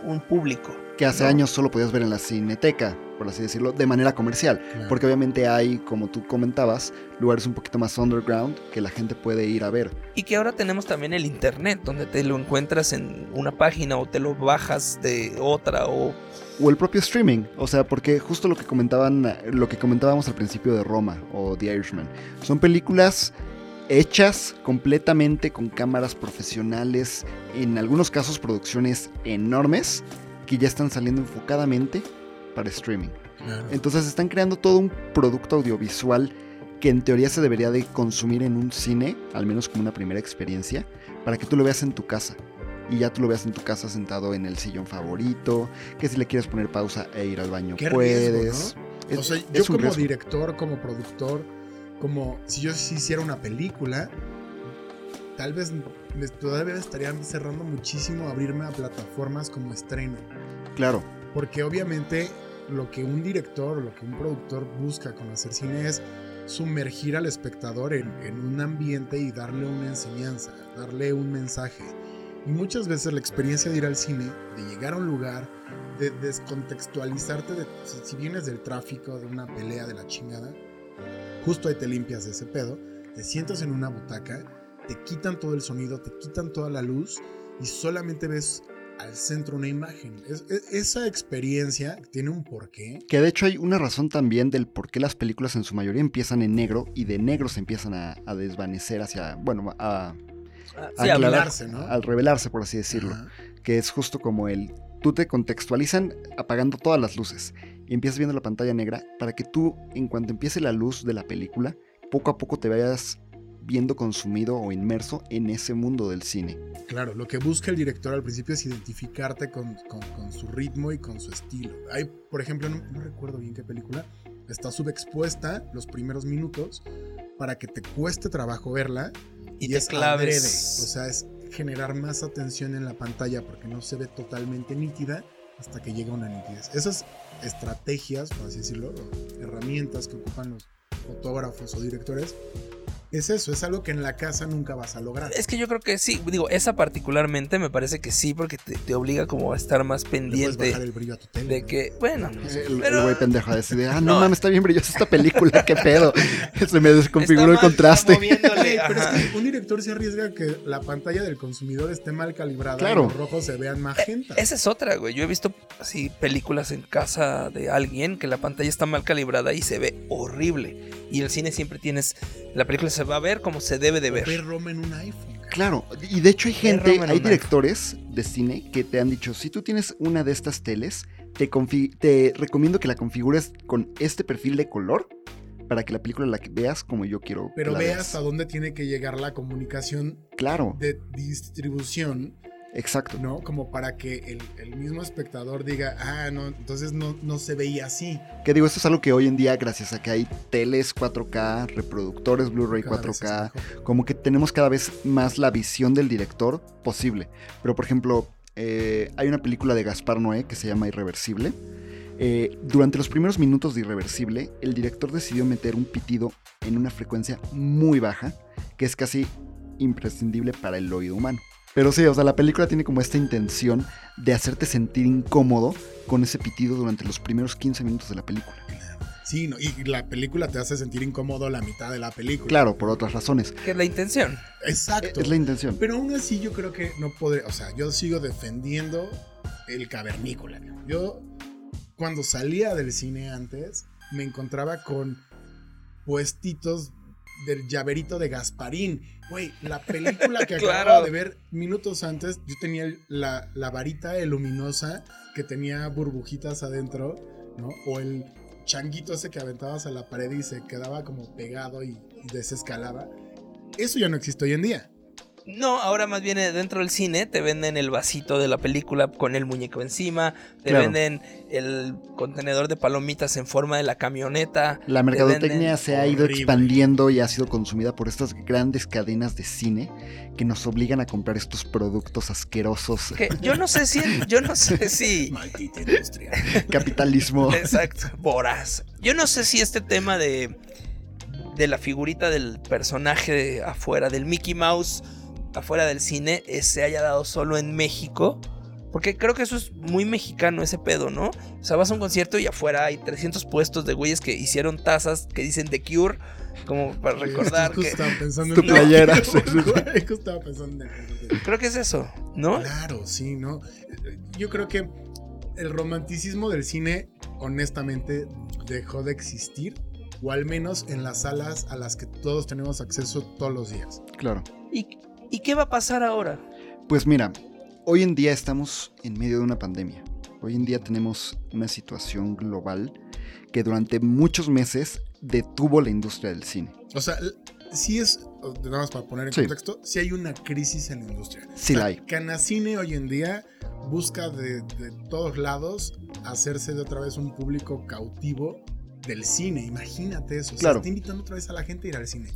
un público. Que hace No. años solo podías ver en la cineteca, por así decirlo, de manera comercial. Claro. Porque obviamente hay, como tú comentabas, lugares un poquito más underground que la gente puede ir a ver. Y que ahora tenemos también el internet, donde te lo encuentras en una página o te lo bajas de otra o... O el propio streaming. O sea, porque justo lo que comentaban, lo que comentábamos al principio de Roma o The Irishman. Son películas hechas completamente con cámaras profesionales, en algunos casos producciones enormes, que ya están saliendo enfocadamente para streaming. Claro. Entonces están creando todo un producto audiovisual que en teoría se debería de consumir en un cine, al menos como una primera experiencia, para que tú lo veas en tu casa. Y ya tú lo veas en tu casa sentado en el sillón favorito, que si le quieres poner pausa e ir al baño Qué puedes. riesgo, Es- o sea, yo como riesgo. director, como productor, como si yo hiciera una película, tal vez me- todavía estaría cerrando muchísimo abrirme a plataformas como estreno. Claro, Porque obviamente lo que un director, lo que un productor busca con hacer cine es sumergir al espectador en, en un ambiente y darle una enseñanza, darle un mensaje. Y muchas veces la experiencia de ir al cine, de llegar a un lugar, de descontextualizarte, de, si, si vienes del tráfico, de una pelea, de la chingada, justo ahí te limpias de ese pedo, te sientas en una butaca, te quitan todo el sonido, te quitan toda la luz y solamente ves al centro una imagen. Es- es- esa experiencia tiene un porqué. Que de hecho hay una razón también del por qué las películas en su mayoría empiezan en negro y de negro se empiezan a, a desvanecer hacia, bueno, a, Ah, a sí, aclarar- revelarse, ¿no? al revelarse, por así decirlo. Ajá. Que es justo como el, tú te contextualizan apagando todas las luces y empiezas viendo la pantalla negra para que tú, en cuanto empiece la luz de la película, poco a poco te vayas viendo consumido o inmerso en ese mundo del cine. Claro, lo que busca el director al principio es identificarte con, con- con su ritmo y con su estilo. Hay, por ejemplo, no, no recuerdo bien qué película, está subexpuesta los primeros minutos para que te cueste trabajo verla y, y, te es claves. adrede. O sea, es generar más atención en la pantalla porque no se ve totalmente nítida hasta que llega una nitidez. Esas estrategias, por así decirlo, herramientas que ocupan los fotógrafos o directores, es eso, es algo que en la casa nunca vas a lograr. Es que yo creo que sí, digo, esa particularmente me parece que sí, porque te, te obliga como a estar más puedes pendiente bajar el brillo a tu tele. de ¿no? que, bueno, El, el Pero- güey pendejo a decir, ah, no, No. mames, está bien brillosa esta película, qué pedo. Se me desconfiguró el contraste. pero es que un director se arriesga a que la pantalla del consumidor esté mal calibrada Claro. y los rojos se vean magenta. Esa es otra, güey. Yo he visto así películas en casa de alguien que la pantalla está mal calibrada y se ve horrible. Y el cine siempre tienes. La película se va a ver como se debe de Ver ver. Roma en un iPhone. Claro, y de hecho hay gente, hay directores de cine que te han dicho, si tú tienes una de estas teles, te, te recomiendo que la configures con este perfil de color para que la película la veas como yo quiero Pero veas. hasta dónde tiene que llegar la comunicación Claro, de distribución, exacto. ¿no? Como para que el, el mismo espectador diga, ah, no, entonces no, no se veía así. Que digo, esto es algo que hoy en día, gracias a que hay teles 4K, reproductores Blu-ray Cada vez es 4K, mejor. como que tenemos cada vez más la visión del director posible. Pero por ejemplo, eh, hay una película de Gaspar Noé que se llama Irreversible. Eh, durante los primeros minutos de Irreversible, el director decidió meter un pitido en una frecuencia muy baja, que es casi imprescindible para el oído humano. Pero sí, o sea, la película tiene como esta intención de hacerte sentir incómodo con ese pitido durante los primeros 15 minutos de la película. Sí, no, y la película te hace sentir incómodo la mitad de la película. Claro, por otras razones. Que es la intención. Exacto. Es la intención. Pero aún así yo creo que no podría, o sea, yo sigo defendiendo el cavernícola. Yo cuando salía del cine antes me encontraba con puestitos del llaverito de Gasparín. Güey, la película que Claro. acababa de ver minutos antes, yo tenía la, la varita luminosa que tenía burbujitas adentro, ¿no? O el changuito ese que aventabas a la pared y se quedaba como pegado y, y desescalaba. Eso ya no existe hoy en día. No, ahora más bien eh, dentro del cine te venden el vasito de la película con el muñeco encima, te Claro. venden el contenedor de palomitas en forma de la camioneta. La te mercadotecnia venden- se ha ido horrible. expandiendo y ha sido consumida por estas grandes cadenas de cine que nos obligan a comprar estos productos asquerosos. que yo no sé si, yo no sé si, Maldita industria. Capitalismo. exacto, voraz. Yo no sé si este tema de de la figurita del personaje de afuera del Mickey Mouse afuera del cine eh, se haya dado solo en México. Porque creo que eso es muy mexicano ese pedo, ¿no? O sea, vas a un concierto y afuera hay 300 puestos de güeyes que hicieron tazas que dicen The Cure, como para recordar que... estaba pensando Tu en playera. Justo estaba pensando en Creo que es eso, ¿no? Claro, sí, ¿no? Yo creo que el romanticismo del cine, honestamente, dejó de existir. O al menos en las salas a las que todos tenemos acceso todos los días. Claro. ¿Y, ¿Y qué va a pasar ahora? Pues mira, hoy en día estamos en medio de una pandemia. Hoy en día tenemos una situación global que durante muchos meses detuvo la industria del cine. O sea, sí es, nada más para poner en Sí. contexto, sí hay una crisis en la industria. Sí la hay. Canacine hoy en día busca de, de todos lados hacerse de otra vez un público cautivo del cine. Imagínate eso. O sea, Claro. está invitando otra vez a la gente a ir al cine.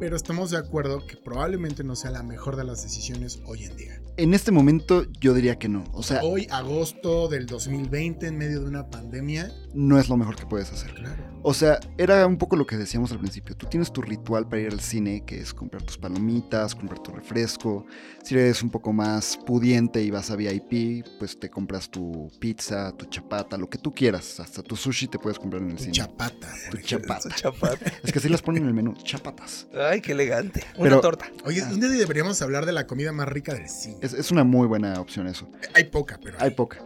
Pero estamos de acuerdo que probablemente no sea la mejor de las decisiones hoy en día. En este momento yo diría que no. O sea, Hoy, agosto del 2020, en medio de una pandemia. no es lo mejor que puedes hacer. Claro. O sea, era un poco lo que decíamos al principio. Tú tienes tu ritual para ir al cine, que es comprar tus palomitas, comprar tu refresco. Si eres un poco más pudiente y vas a VIP, pues te compras tu pizza, tu chapata, lo que tú quieras. Hasta tu sushi te puedes comprar en el Tu cine. chapata. Tu chapata. Chapata. Es que así las ponen en el menú, chapatas. Ah, Ay, qué elegante. Una torta. Oye, un día deberíamos hablar de la comida más rica del cine. Es, es una muy buena opción eso. Hay poca, pero Hay poca.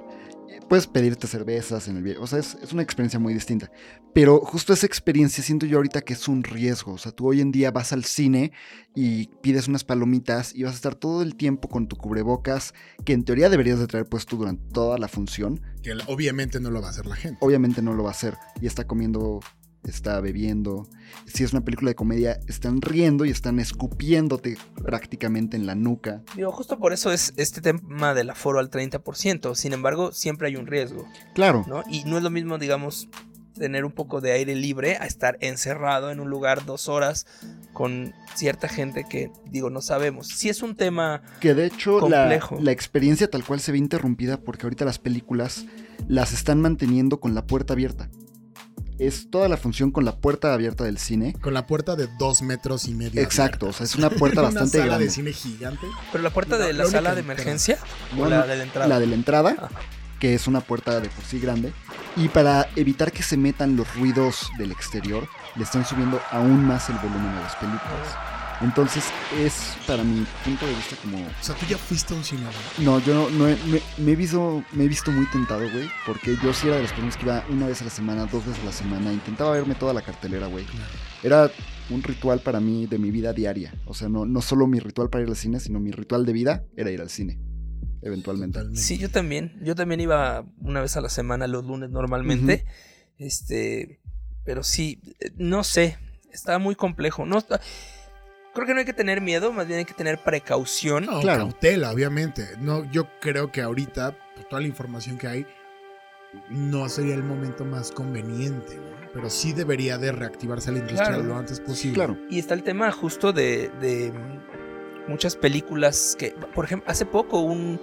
Puedes pedirte cervezas en el viaje. O sea, es, es una experiencia muy distinta. Pero justo esa experiencia siento yo ahorita que es un riesgo. O sea, tú hoy en día vas al cine y pides unas palomitas y vas a estar todo el tiempo con tu cubrebocas, que en teoría deberías de traer puesto durante toda la función. que obviamente no lo va a hacer la gente. Obviamente no lo va a hacer. Y está comiendo, está bebiendo. Si es una película de comedia, están riendo y están escupiéndote prácticamente en la nuca. Digo, justo por eso es este tema del aforo al 30%. Sin embargo, siempre hay un riesgo, Claro. ¿no? Y no es lo mismo, digamos, tener un poco de aire libre a estar encerrado en un lugar dos horas con cierta gente que, digo, no sabemos. Si es un tema Que de hecho la, Complejo. la experiencia tal cual se ve interrumpida porque ahorita las películas las están manteniendo con la puerta abierta. Es toda la función con la puerta abierta del cine. Con la puerta de dos metros y medio. Exacto, o sea, es una puerta Una bastante sala grande. de cine gigante. Pero la puerta de la, sala de emergencia o No, la de la entrada. La de la entrada, Ajá. que es una puerta de por sí grande. Y para evitar que se metan los ruidos del exterior, le están subiendo aún más el volumen a las películas. Entonces es, para mi punto de vista, como O sea, tú ya fuiste a un cine. ¿no? No, yo no, no he- me, me he visto, me he visto muy tentado, güey. Porque yo sí era de las personas que iba una vez a la semana, dos veces a la semana. Intentaba verme toda la cartelera, güey. Era un ritual para mí de mi vida diaria. O sea, no, no solo mi ritual para ir al cine, sino mi ritual de vida era ir al cine. Eventualmente. Totalmente. Sí, yo también. Yo también iba una vez a la semana, los lunes normalmente. Este, pero sí, eh, no sé, está muy complejo. No está- creo que no hay que tener miedo, más bien hay que tener precaución. No, Claro. cautela, obviamente. No, yo creo que ahorita, por toda la información que hay, no sería el momento más conveniente, ¿no? Pero sí debería de reactivarse la industria Claro. lo antes posible. Claro. Y está el tema justo de, de muchas películas que, por ejemplo, hace poco un,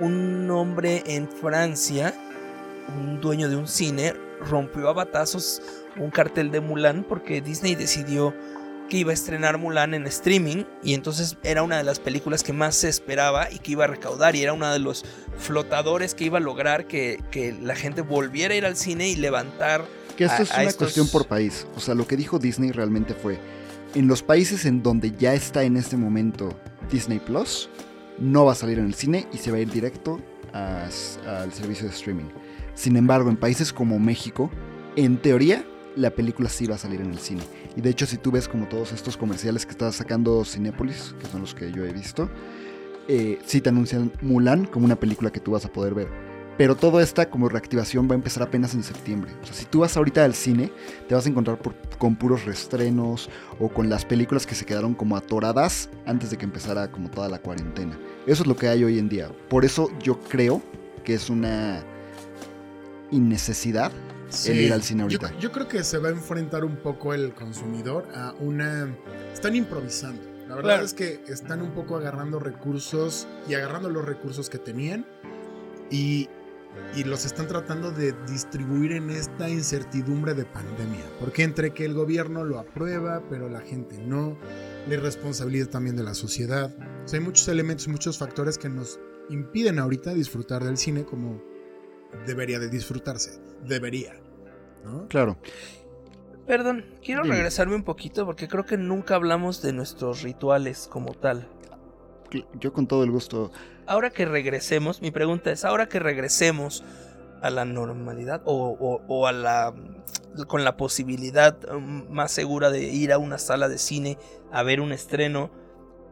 un hombre en Francia, un dueño de un cine, rompió a batazos un cartel de Mulan porque Disney decidió que iba a estrenar Mulan en streaming y entonces era una de las películas que más se esperaba y que iba a recaudar y era uno de los flotadores que iba a lograr que, que la gente volviera a ir al cine y levantar Que esto a- es una estos- cuestión por país. O sea, lo que dijo Disney realmente fue, en los países en donde ya está en este momento Disney Plus, no va a salir en el cine y se va a ir directo al servicio de streaming. Sin embargo, en países como México, en teoría, la película sí va a salir en el cine. Y de hecho, si tú ves como todos estos comerciales que está sacando Cinépolis, que son los que yo he visto, eh, sí te anuncian Mulan como una película que tú vas a poder ver. Pero toda esta como reactivación va a empezar apenas en septiembre. O sea, si tú vas ahorita al cine, te vas a encontrar con puros restrenos o con las películas que se quedaron como atoradas antes de que empezara como toda la cuarentena. Eso es lo que hay hoy en día. Por eso yo creo que es una innecesidad el ir al cine Yo, ahorita. yo creo que se va a enfrentar un poco el consumidor a una... Están improvisando. La verdad Claro. es que están un poco agarrando recursos y agarrando los recursos que tenían y, y los están tratando de distribuir en esta incertidumbre de pandemia. Porque entre que el gobierno lo aprueba, pero la gente no, la irresponsabilidad también de la sociedad. O sea, hay muchos elementos, muchos factores que nos impiden ahorita disfrutar del cine como debería de disfrutarse. Debería. ¿No? Claro. Perdón, quiero Dime. regresarme un poquito porque creo que nunca hablamos de nuestros rituales como tal. Yo con todo el gusto. Ahora que regresemos, mi pregunta es, ahora que regresemos a la normalidad o, o- o a la con la posibilidad um, más segura de ir a una sala de cine a ver un estreno,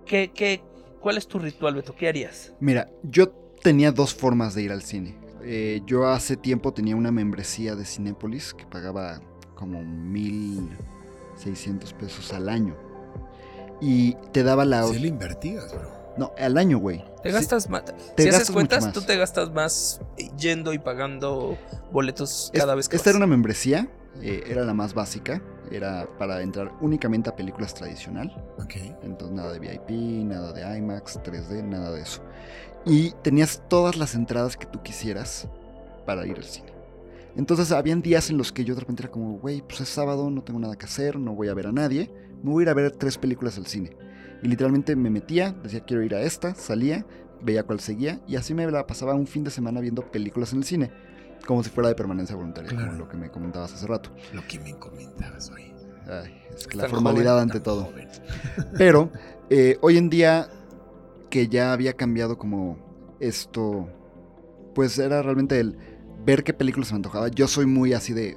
¿qué, qué, ¿cuál es tu ritual, Beto? ¿Qué harías? Mira, yo tenía dos formas de ir al cine. Eh, yo hace tiempo tenía una membresía de Cinépolis que pagaba como 1.600 pesos al año. Y te daba la... Si le invertías, bro. No, al año, güey. Te Sí, gastas más. te si haces gastas cuentas, más. tú te gastas más yendo y pagando boletos Es- cada vez que Esta vas. era una membresía, eh, era la más básica, era para entrar únicamente a películas tradicional, Ok. entonces nada de VIP, nada de IMAX, 3D, nada de eso. Y tenías todas las entradas que tú quisieras para ir al cine. Entonces habían días en los que yo de repente era como, güey, pues es sábado, no tengo nada que hacer, no voy a ver a nadie, me voy a ir a ver tres películas al cine. Y literalmente me metía, decía quiero ir a esta, salía, veía cuál seguía y así me la pasaba un fin de semana viendo películas en el cine, como si fuera de permanencia voluntaria, Claro. como lo que me comentabas hace rato. Lo que me comentabas hoy. Ay, es que la formalidad joven, ante todo. joven. Pero eh, hoy en día que ya había cambiado como esto, pues era realmente el ver qué películas se me antojaba. Yo soy muy así de,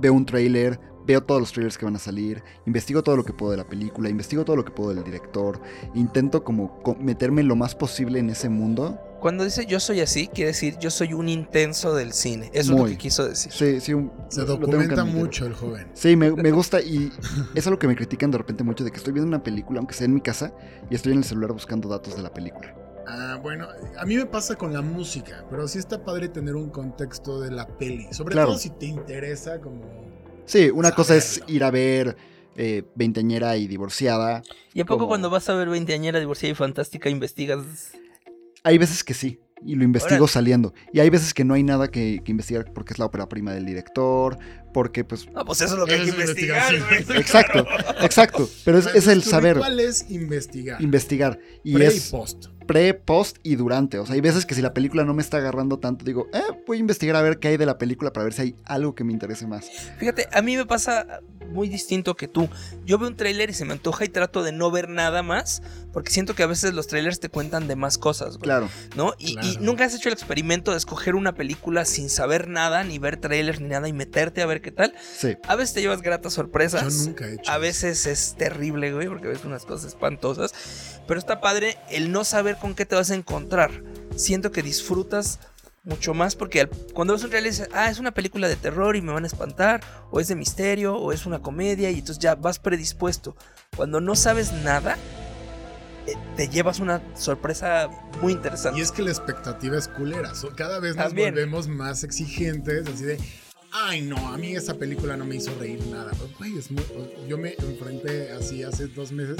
veo un tráiler, veo todos los trailers que van a salir, investigo todo lo que puedo de la película, investigo todo lo que puedo del director, intento como co- meterme lo más posible en ese mundo. Cuando dice yo soy así, quiere decir yo soy un intenso del cine. Eso es lo que quiso decir. Sí, sí, un- Se documenta mucho el joven. Sí, me, me gusta y es algo que me critican de repente mucho de que estoy viendo una película, aunque sea en mi casa, y estoy en el celular buscando datos de la película. Ah, bueno, a mí me pasa con la música, pero sí está padre tener un contexto de la peli. Sobre Claro. todo si te interesa como... Sí, una cosa es ir a ver eh, Veinteañera y Divorciada. ¿Y a poco Como- cuando vas a ver Veinteañera divorciada y fantástica investigas? Hay veces que sí, y lo investigo saliendo. Y hay veces que no hay nada que, que investigar porque es la ópera prima del director, porque pues... Ah, pues eso es lo que hay que investigar. Exacto, exacto. Pero es, es el saber, ritual es investigar. investigar. Y Pre es y post. pre, post y durante. O sea, hay veces que si la película no me está agarrando tanto, digo, eh, voy a investigar a ver qué hay de la película para ver si hay algo que me interese más. Fíjate, a mí me pasa muy distinto que tú. Yo veo un tráiler y se me antoja y trato de no ver nada más, porque siento que a veces los trailers te cuentan de más cosas, güey, Claro. ¿no? Y, y nunca has hecho el experimento de escoger una película sin saber nada, ni ver trailers ni nada y meterte a ver qué tal. Sí. A veces te llevas gratas sorpresas. Yo nunca he hecho A eso. veces es terrible, güey, porque ves unas cosas espantosas. Pero está padre el no saber con qué te vas a encontrar. Siento que disfrutas mucho más porque cuando ves un trailer dices, ah, es una película de terror y me van a espantar, o es de misterio, o es una comedia, y entonces ya vas predispuesto. Cuando no sabes nada, eh, te llevas una sorpresa muy interesante. Y es que la expectativa es culera. Cada vez nos También. volvemos más exigentes, así de, ay no, a mí esa película no me hizo reír nada. Güey, es muy- yo me enfrenté así hace dos meses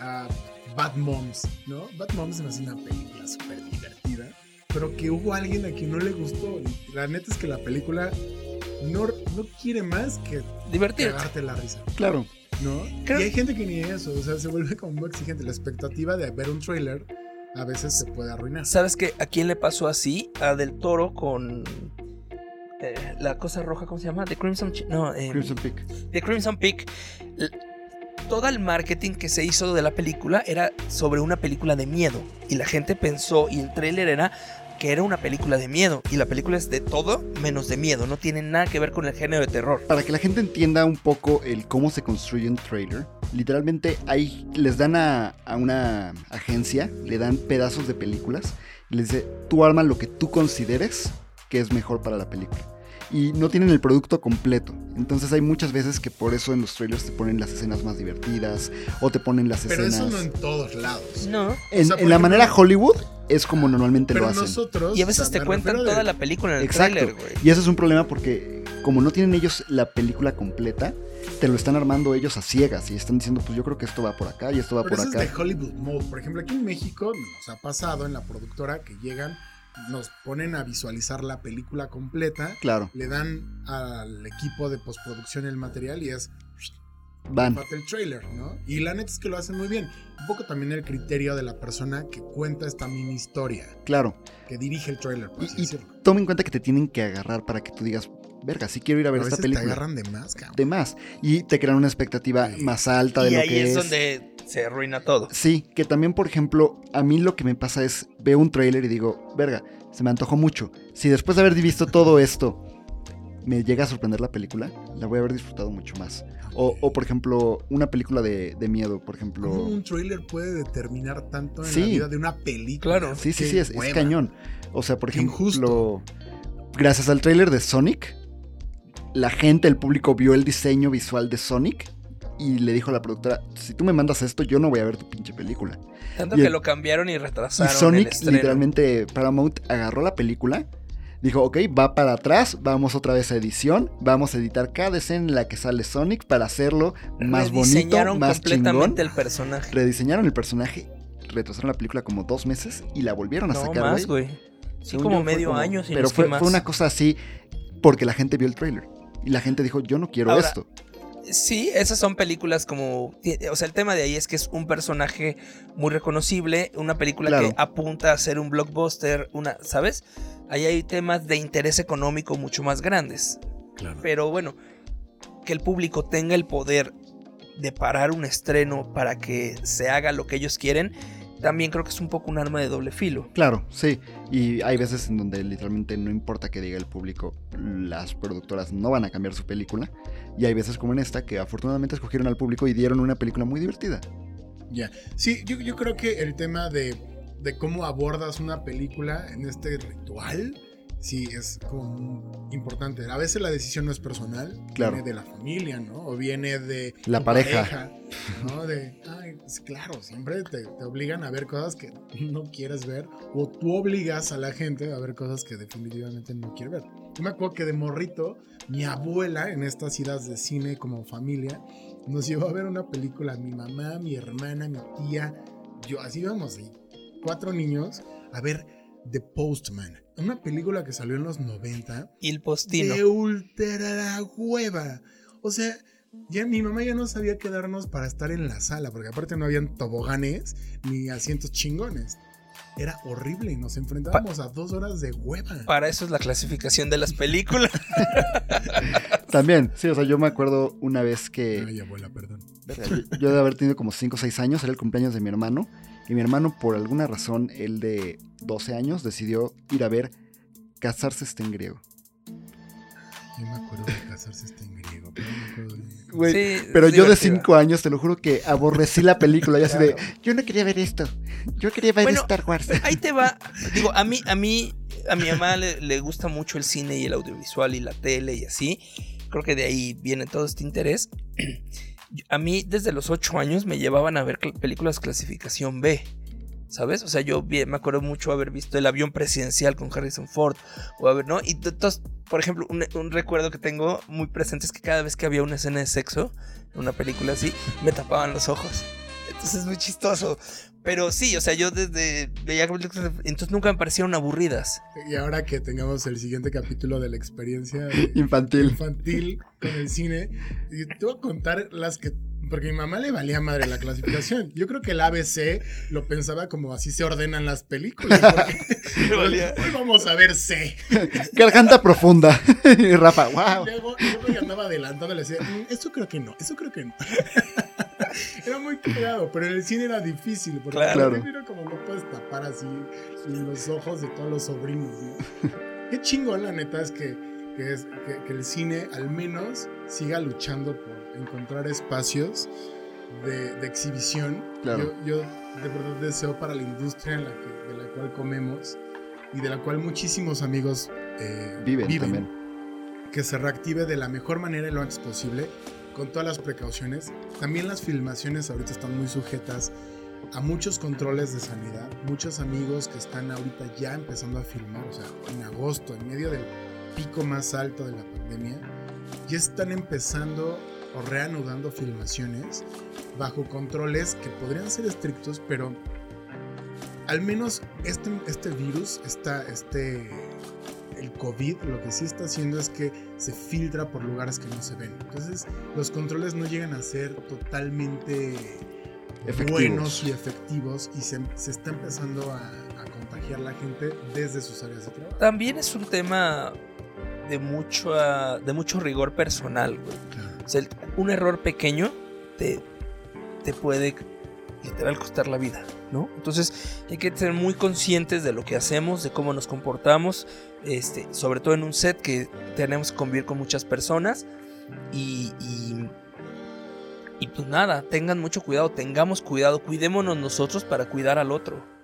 a Bad Moms, ¿no? Bad Moms se me hace una película súper divertida, pero que hubo alguien a quien no le gustó. Y La neta es que la película no, no quiere más que Divertirte. la risa. Claro. ¿no? Creo- Y hay gente que ni eso, o sea, se vuelve como muy exigente. La expectativa de ver un trailer a veces se puede arruinar. ¿Sabes que a quién le pasó así? A Del Toro con la cosa roja, ¿cómo se llama? The Crimson... No, eh, Crimson Peak. The Crimson Peak, todo el marketing que se hizo de la película era sobre una película de miedo. Y la gente pensó, y el tráiler era que era una película de miedo. Y la película es de todo menos de miedo. No tiene nada que ver con el género de terror. Para que la gente entienda un poco el cómo se construye un trailer, literalmente ahí les dan a, a una agencia, le dan pedazos de películas y les dice, tú arma lo que tú consideres que es mejor para la película. Y no tienen el producto completo. Entonces hay muchas veces que por eso en los trailers te ponen las escenas más divertidas o te ponen las Pero escenas... eso no en todos lados. No. En, O sea, en la ejemplo- manera Hollywood es como normalmente Pero lo hacen. nosotros. Y a o veces sea, te cuentan de- toda la película en el Exacto. güey. Y eso es un problema porque como no tienen ellos la película completa, te lo están armando ellos a ciegas y están diciendo, pues yo creo que esto va por acá y esto va Pero por eso acá. es de Hollywood Mode. Por ejemplo, aquí en México nos ha pasado en la productora que llegan, nos ponen a visualizar la película completa, Claro, le dan al equipo de postproducción el material y es van. el trailer, ¿no? Y la neta es que lo hacen muy bien. Un poco también el criterio de la persona que cuenta esta mini historia, Claro. que dirige el trailer, por Y, así y decirlo. toma en cuenta que te tienen que agarrar para que tú digas, verga, sí quiero ir a A ver veces esta te película. agarran de más, cabrón. De más. Y te crean una expectativa Sí. más alta de Y lo ahí que es es. donde se arruina todo. Sí, que también, por ejemplo, a mí lo que me pasa es, veo un tráiler y digo, verga, se me antojó mucho. Si después de haber visto todo esto me llega a sorprender la película, la voy a haber disfrutado mucho más. O, o, por ejemplo, una película de, de miedo, por ejemplo... ¿Cómo un trailer puede determinar tanto en Sí. la vida de una película? Claro. Sí, sí, Qué sí, es, cañón. O sea, por ejemplo, injusto. gracias al tráiler de Sonic, la gente, el público vio el diseño visual de Sonic y le dijo a la productora, si tú me mandas esto, yo no voy a ver tu pinche película. Tanto Y que el- lo cambiaron y Y retrasaron el Sonic, estreno. literalmente, Paramount agarró la película, dijo, ok, va para atrás, vamos otra vez a edición, vamos a editar cada escena en la que sale Sonic para hacerlo más bonito, más completamente chingón. el personaje. Rediseñaron el personaje, retrasaron la película como dos meses y la volvieron a No sacar, más, güey. Sí, como medio como- año, Pero fue, más. fue una cosa así porque la gente vio el trailer. Y la gente dijo, yo no quiero Ahora, esto. Sí, esas son películas como... O sea, el tema de ahí es que es un personaje muy reconocible, una película Claro. que apunta a ser un blockbuster, una, ¿sabes? Ahí hay temas de interés económico mucho más grandes. Claro. Pero bueno, que el público tenga el poder de parar un estreno para que se haga lo que ellos quieren, también creo que es un poco un arma de doble filo. Claro, sí. Y hay veces en donde literalmente no importa que diga el público, las productoras no van a cambiar su película. Y hay veces como en esta que afortunadamente escogieron al público y dieron una película muy divertida. Ya. Sí, yo, yo creo que el tema de, de cómo abordas una película en este ritual, sí, es como importante. A veces la decisión no es personal, Claro. viene de la familia, ¿no? O viene de La tu pareja. ¿no? De, ay, claro, siempre te, te obligan a ver cosas que no quieres ver, o tú obligas a la gente a ver cosas que definitivamente no quiere ver. Yo me acuerdo que de morrito, mi abuela, en estas idas de cine como familia, nos llevó a ver una película, mi mamá, mi hermana, mi tía, yo, así íbamos, ahí, cuatro niños, a ver The Postman, una película que salió en los 90, Y el postino. de ultra hueva. O sea, ya mi mamá ya no sabía quedarnos para estar en la sala, porque aparte no habían toboganes ni asientos chingones. Era horrible y nos enfrentábamos a dos horas de hueva. Para eso es la clasificación de las películas. También, sí, o sea, yo me acuerdo una vez que Ay, abuela, perdón. yo, de haber tenido como 5 o 6 años, era el cumpleaños de mi hermano. Y mi hermano, por alguna razón, él de 12 años, decidió ir a ver Casarse está en griego. Yo me acuerdo de casarse está en griego, pero no me acuerdo. Güey, Sí, pero yo de. 5 años, te lo juro que aborrecí la película. Y así de, yo no quería ver esto. Yo quería ver Bueno, Star Wars. Ahí te va. Digo, a mí, a mí, a mi mamá le, le gusta mucho el cine y el audiovisual y la tele y así. Creo que de ahí viene todo este interés. A mí, desde los 8 años, me llevaban a ver películas clasificación B. ¿Sabes? O sea, yo me acuerdo mucho haber visto el avión presidencial con Harrison Ford. O haber, ¿no? Y entonces, por ejemplo, un, un recuerdo que tengo muy presente es que cada vez que había una escena de sexo, una película así, me tapaban los ojos. Entonces es muy chistoso. Pero sí, o sea, yo desde veía películas, entonces nunca me parecieron aburridas. Y ahora que tengamos el siguiente capítulo de la experiencia Infantil. infantil con el cine, y te voy a contar las que... Porque a mi mamá le valía madre la clasificación. Yo creo que el ABC lo pensaba como así se ordenan las películas. porque Le valía. Hoy vamos a ver C. Garganta profunda. y Rafa, wow. Luego, luego yo andaba adelantando y le decía, "Mm, eso creo que no, eso creo que no. era muy cagado, pero en el cine era difícil, porque Claro. claro. mira como no puedes tapar así los ojos de todos los sobrinos. ¿no? Qué chingón la neta es que, que es, que, que el cine al menos siga luchando por encontrar espacios de, de exhibición. Claro. Yo, yo de verdad deseo para la industria en la que, de la cual comemos y de la cual muchísimos amigos eh, Viven, también. que se reactive de la mejor manera y lo antes posible, con todas las precauciones. También las filmaciones ahorita están muy sujetas a muchos controles de sanidad. Muchos amigos que están ahorita ya empezando a filmar, o sea, en agosto, en medio del pico más alto de la pandemia, ya están empezando o reanudando filmaciones bajo controles que podrían ser estrictos, pero al menos este, este virus, esta, este, el COVID, lo que sí está haciendo es que se filtra por lugares que no se ven. Entonces, los controles no llegan a ser totalmente Efectivos. buenos y efectivos y se, se está empezando a, a contagiar la gente desde sus áreas de trabajo. También es un tema de mucho, ah, de mucho rigor personal. güey. O sea, un error pequeño te, te puede literal costar la vida, ¿no? Entonces hay que ser muy conscientes de lo que hacemos, de cómo nos comportamos, este, sobre todo en un set que tenemos que convivir con muchas personas y, y, y pues nada, tengan mucho cuidado, tengamos cuidado, cuidémonos nosotros para cuidar al otro.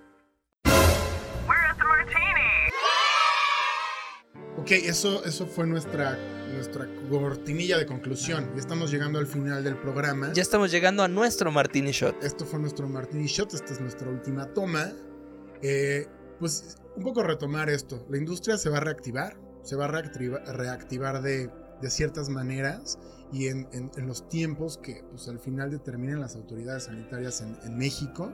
Ok, eso, eso fue nuestra, nuestra cortinilla de conclusión. Ya estamos llegando al final del programa. Ya estamos llegando a nuestro Martini Shot. Esto fue nuestro Martini Shot, esta es nuestra última toma. Eh, pues un poco retomar esto. La industria se va a reactivar, se va a reactiva- reactivar de, de ciertas maneras y en, en- en los tiempos que pues, al final determinen las autoridades sanitarias en, en México.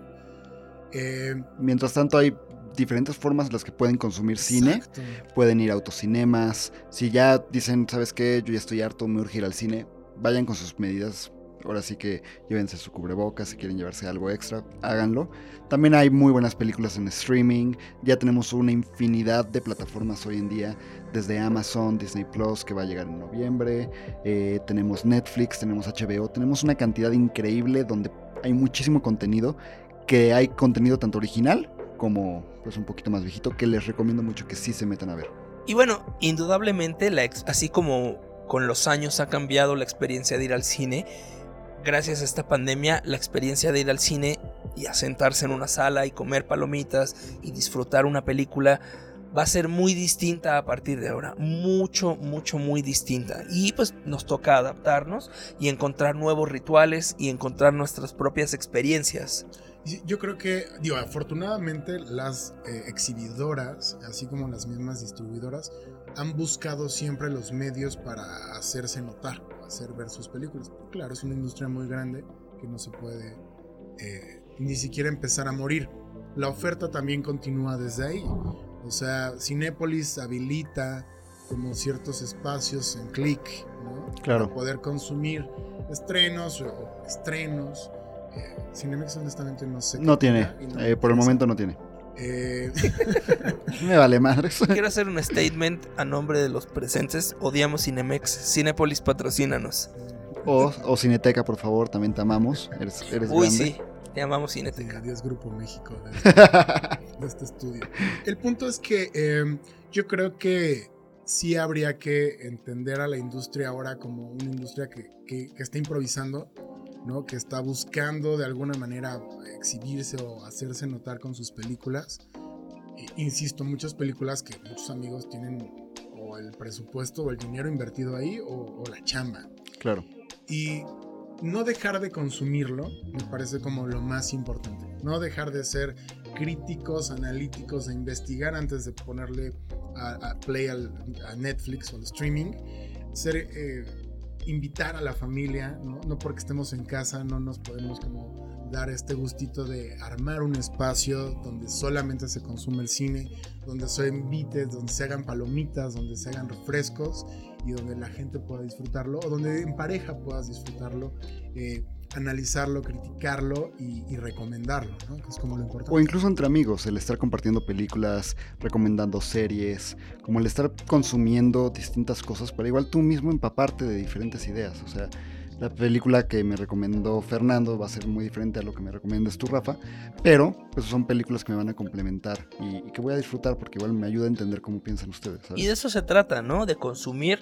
Eh, Mientras tanto, hay diferentes formas en las que pueden consumir cine. exacto. Pueden ir a autocinemas. Si ya dicen, ¿sabes qué? Yo ya estoy harto, me urge ir al cine. Vayan con sus medidas Ahora sí que llévense su cubrebocas, si quieren llevarse algo extra, háganlo. También hay muy buenas películas en streaming. Ya tenemos una infinidad de plataformas hoy en día, desde Amazon, Disney Plus, que va a llegar en noviembre. eh, tenemos Netflix, tenemos HBO, tenemos una cantidad increíble donde hay muchísimo contenido. Que hay contenido tanto original como pues un poquito más viejito, que les recomiendo mucho que sí se metan a ver. Y bueno, indudablemente, la así como con los años ha cambiado la experiencia de ir al cine, gracias a esta pandemia, la experiencia de ir al cine y a sentarse en una sala y comer palomitas y disfrutar una película va a ser muy distinta a partir de ahora. Mucho, mucho, muy distinta. Y pues nos toca adaptarnos y encontrar nuevos rituales y encontrar nuestras propias experiencias. Yo creo que, digo, afortunadamente las eh, exhibidoras, así como las mismas distribuidoras, han buscado siempre los medios para hacerse notar, hacer ver sus películas. Claro, es una industria muy grande que no se puede eh, ni siquiera empezar a morir. La oferta también continúa desde ahí. O sea, Cinépolis habilita como ciertos espacios en clic, ¿no? Claro. Para poder consumir estrenos o- o estrenos. Eh, Cinemex honestamente no sé. qué No tiene, no eh, por el momento no tiene. Eh, Me vale madres. Quiero hacer un statement a nombre de los presentes. Odiamos Cinemex. Cinépolis patrocínanos. O, o Cineteca, por favor, también te amamos. Eres, eres Uy, grande. sí. Te amamos sí, Cineteca. adiós Grupo México de, de este estudio. El punto es que eh, yo creo que sí habría que entender a la industria ahora como una industria que, que- que está improvisando, ¿no? que está buscando de alguna manera exhibirse o hacerse notar con sus películas. I- Insisto, muchas películas que muchos amigos tienen o el presupuesto o el dinero invertido ahí o, o la chamba. Claro. Y no dejar de consumirlo me parece como lo más importante. No dejar de ser críticos, analíticos, e investigar antes de ponerle a, a play al, a Netflix o al streaming. Ser, eh, invitar a la familia, ¿no? No porque estemos en casa no nos podemos como dar este gustito de armar un espacio donde solamente se consume el cine, donde se invite, donde se hagan palomitas, donde se hagan refrescos y donde la gente pueda disfrutarlo, o donde en pareja puedas disfrutarlo, eh, analizarlo, criticarlo y, y recomendarlo, ¿no? Que es como lo importante. O incluso entre amigos, el estar compartiendo películas, recomendando series, como el estar consumiendo distintas cosas para igual tú mismo empaparte de diferentes ideas. O sea, la película que me recomendó Fernando va a ser muy diferente a lo que me recomiendas tú, Rafa, pero pues son películas que me van a complementar y, y que voy a disfrutar porque igual me ayuda a entender cómo piensan ustedes. ¿sabes? Y de eso se trata, ¿no? De consumir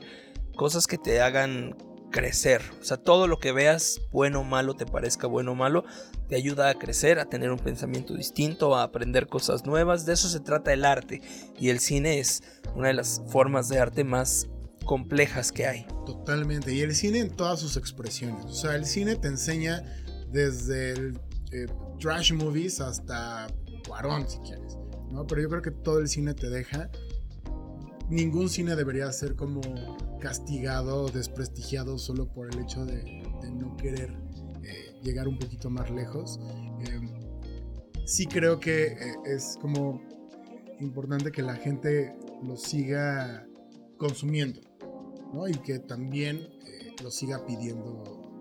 cosas que te hagan crecer. O sea, todo lo que veas, bueno o malo, te parezca bueno o malo, te ayuda a crecer, a tener un pensamiento distinto, a aprender cosas nuevas. De eso se trata el arte. Y el cine es una de las formas de arte más complejas que hay. Totalmente. Y el cine en todas sus expresiones. O sea, el cine te enseña desde el eh, trash movies hasta Cuarón, si quieres. ¿no? Pero yo creo que todo el cine te deja. Ningún cine debería ser como castigado o desprestigiado solo por el hecho de, de no querer eh, llegar un poquito más lejos. Eh, sí creo que eh, es como importante que la gente lo siga consumiendo. ¿no? Y que también eh, lo siga pidiendo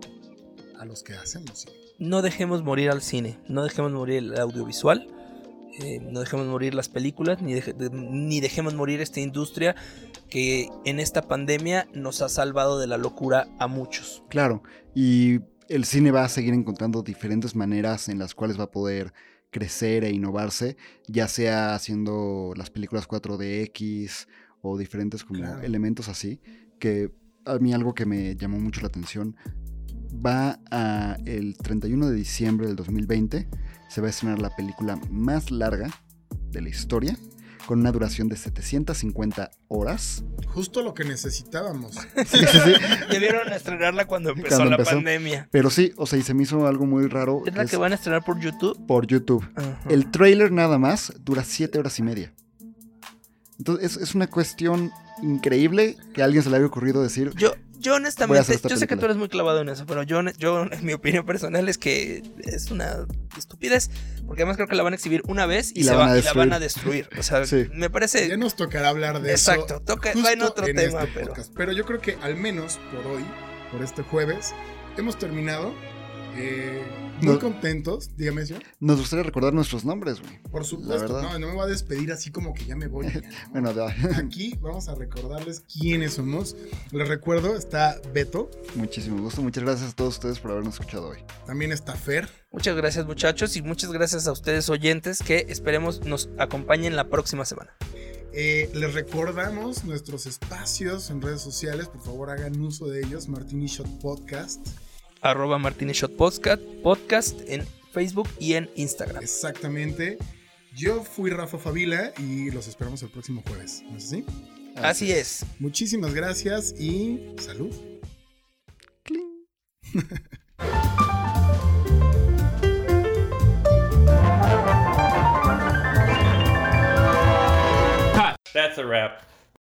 a los que hacen música. No dejemos morir al cine, no dejemos morir el audiovisual, eh, no dejemos morir las películas, ni, deje- ni dejemos morir esta industria que en esta pandemia nos ha salvado de la locura a muchos. Claro, y el cine va a seguir encontrando diferentes maneras en las cuales va a poder crecer e innovarse, ya sea haciendo las películas 4DX o diferentes como Claro. elementos así, que a mí algo que me llamó mucho la atención, va a el 31 de diciembre del 2020, se va a estrenar la película más larga de la historia, con una duración de 750 horas. Justo lo que necesitábamos. Sí, sí, sí. Debieron estrenarla cuando empezó Cuando la empezó. pandemia. Pero sí, o sea, y se me hizo algo muy raro. ¿Es la es que van a estrenar por YouTube? por YouTube. El trailer nada más dura 7 horas y media. Entonces es, es una cuestión increíble que a alguien se le haya ocurrido decir, Yo, yo honestamente, yo sé que tú eres muy clavado en eso, pero yo, yo, en mi opinión personal es que es una estupidez, porque además creo que la van a exhibir una vez y, Y la se van va- a y la van a destruir. O sea, Sí. me parece... Ya nos tocará hablar de Exacto, eso. toca- justo va en otro tema, pero- podcast. Pero yo creo que al menos por hoy, por este jueves, hemos terminado. Eh, muy No. contentos, dígame eso. Nos gustaría recordar nuestros nombres, güey. Por supuesto, no, no me voy a despedir así como que ya me voy. ya, ¿no? Bueno, ya. Aquí vamos a recordarles quiénes somos. Les recuerdo, está Beto, muchísimo gusto. Muchas gracias a todos ustedes por habernos escuchado hoy. también está Fer, Muchas gracias muchachos y muchas gracias a ustedes oyentes que esperemos nos acompañen la próxima semana. Eh, les recordamos nuestros espacios en redes sociales, por favor hagan uso de ellos, Martini Shot Podcast. Arroba Martínez Shot Podcast, podcast en Facebook y en Instagram. Exactamente. Yo fui Rafa Favila y los esperamos el próximo jueves. ¿No es así? Así es. Muchísimas gracias y salud. That's a wrap.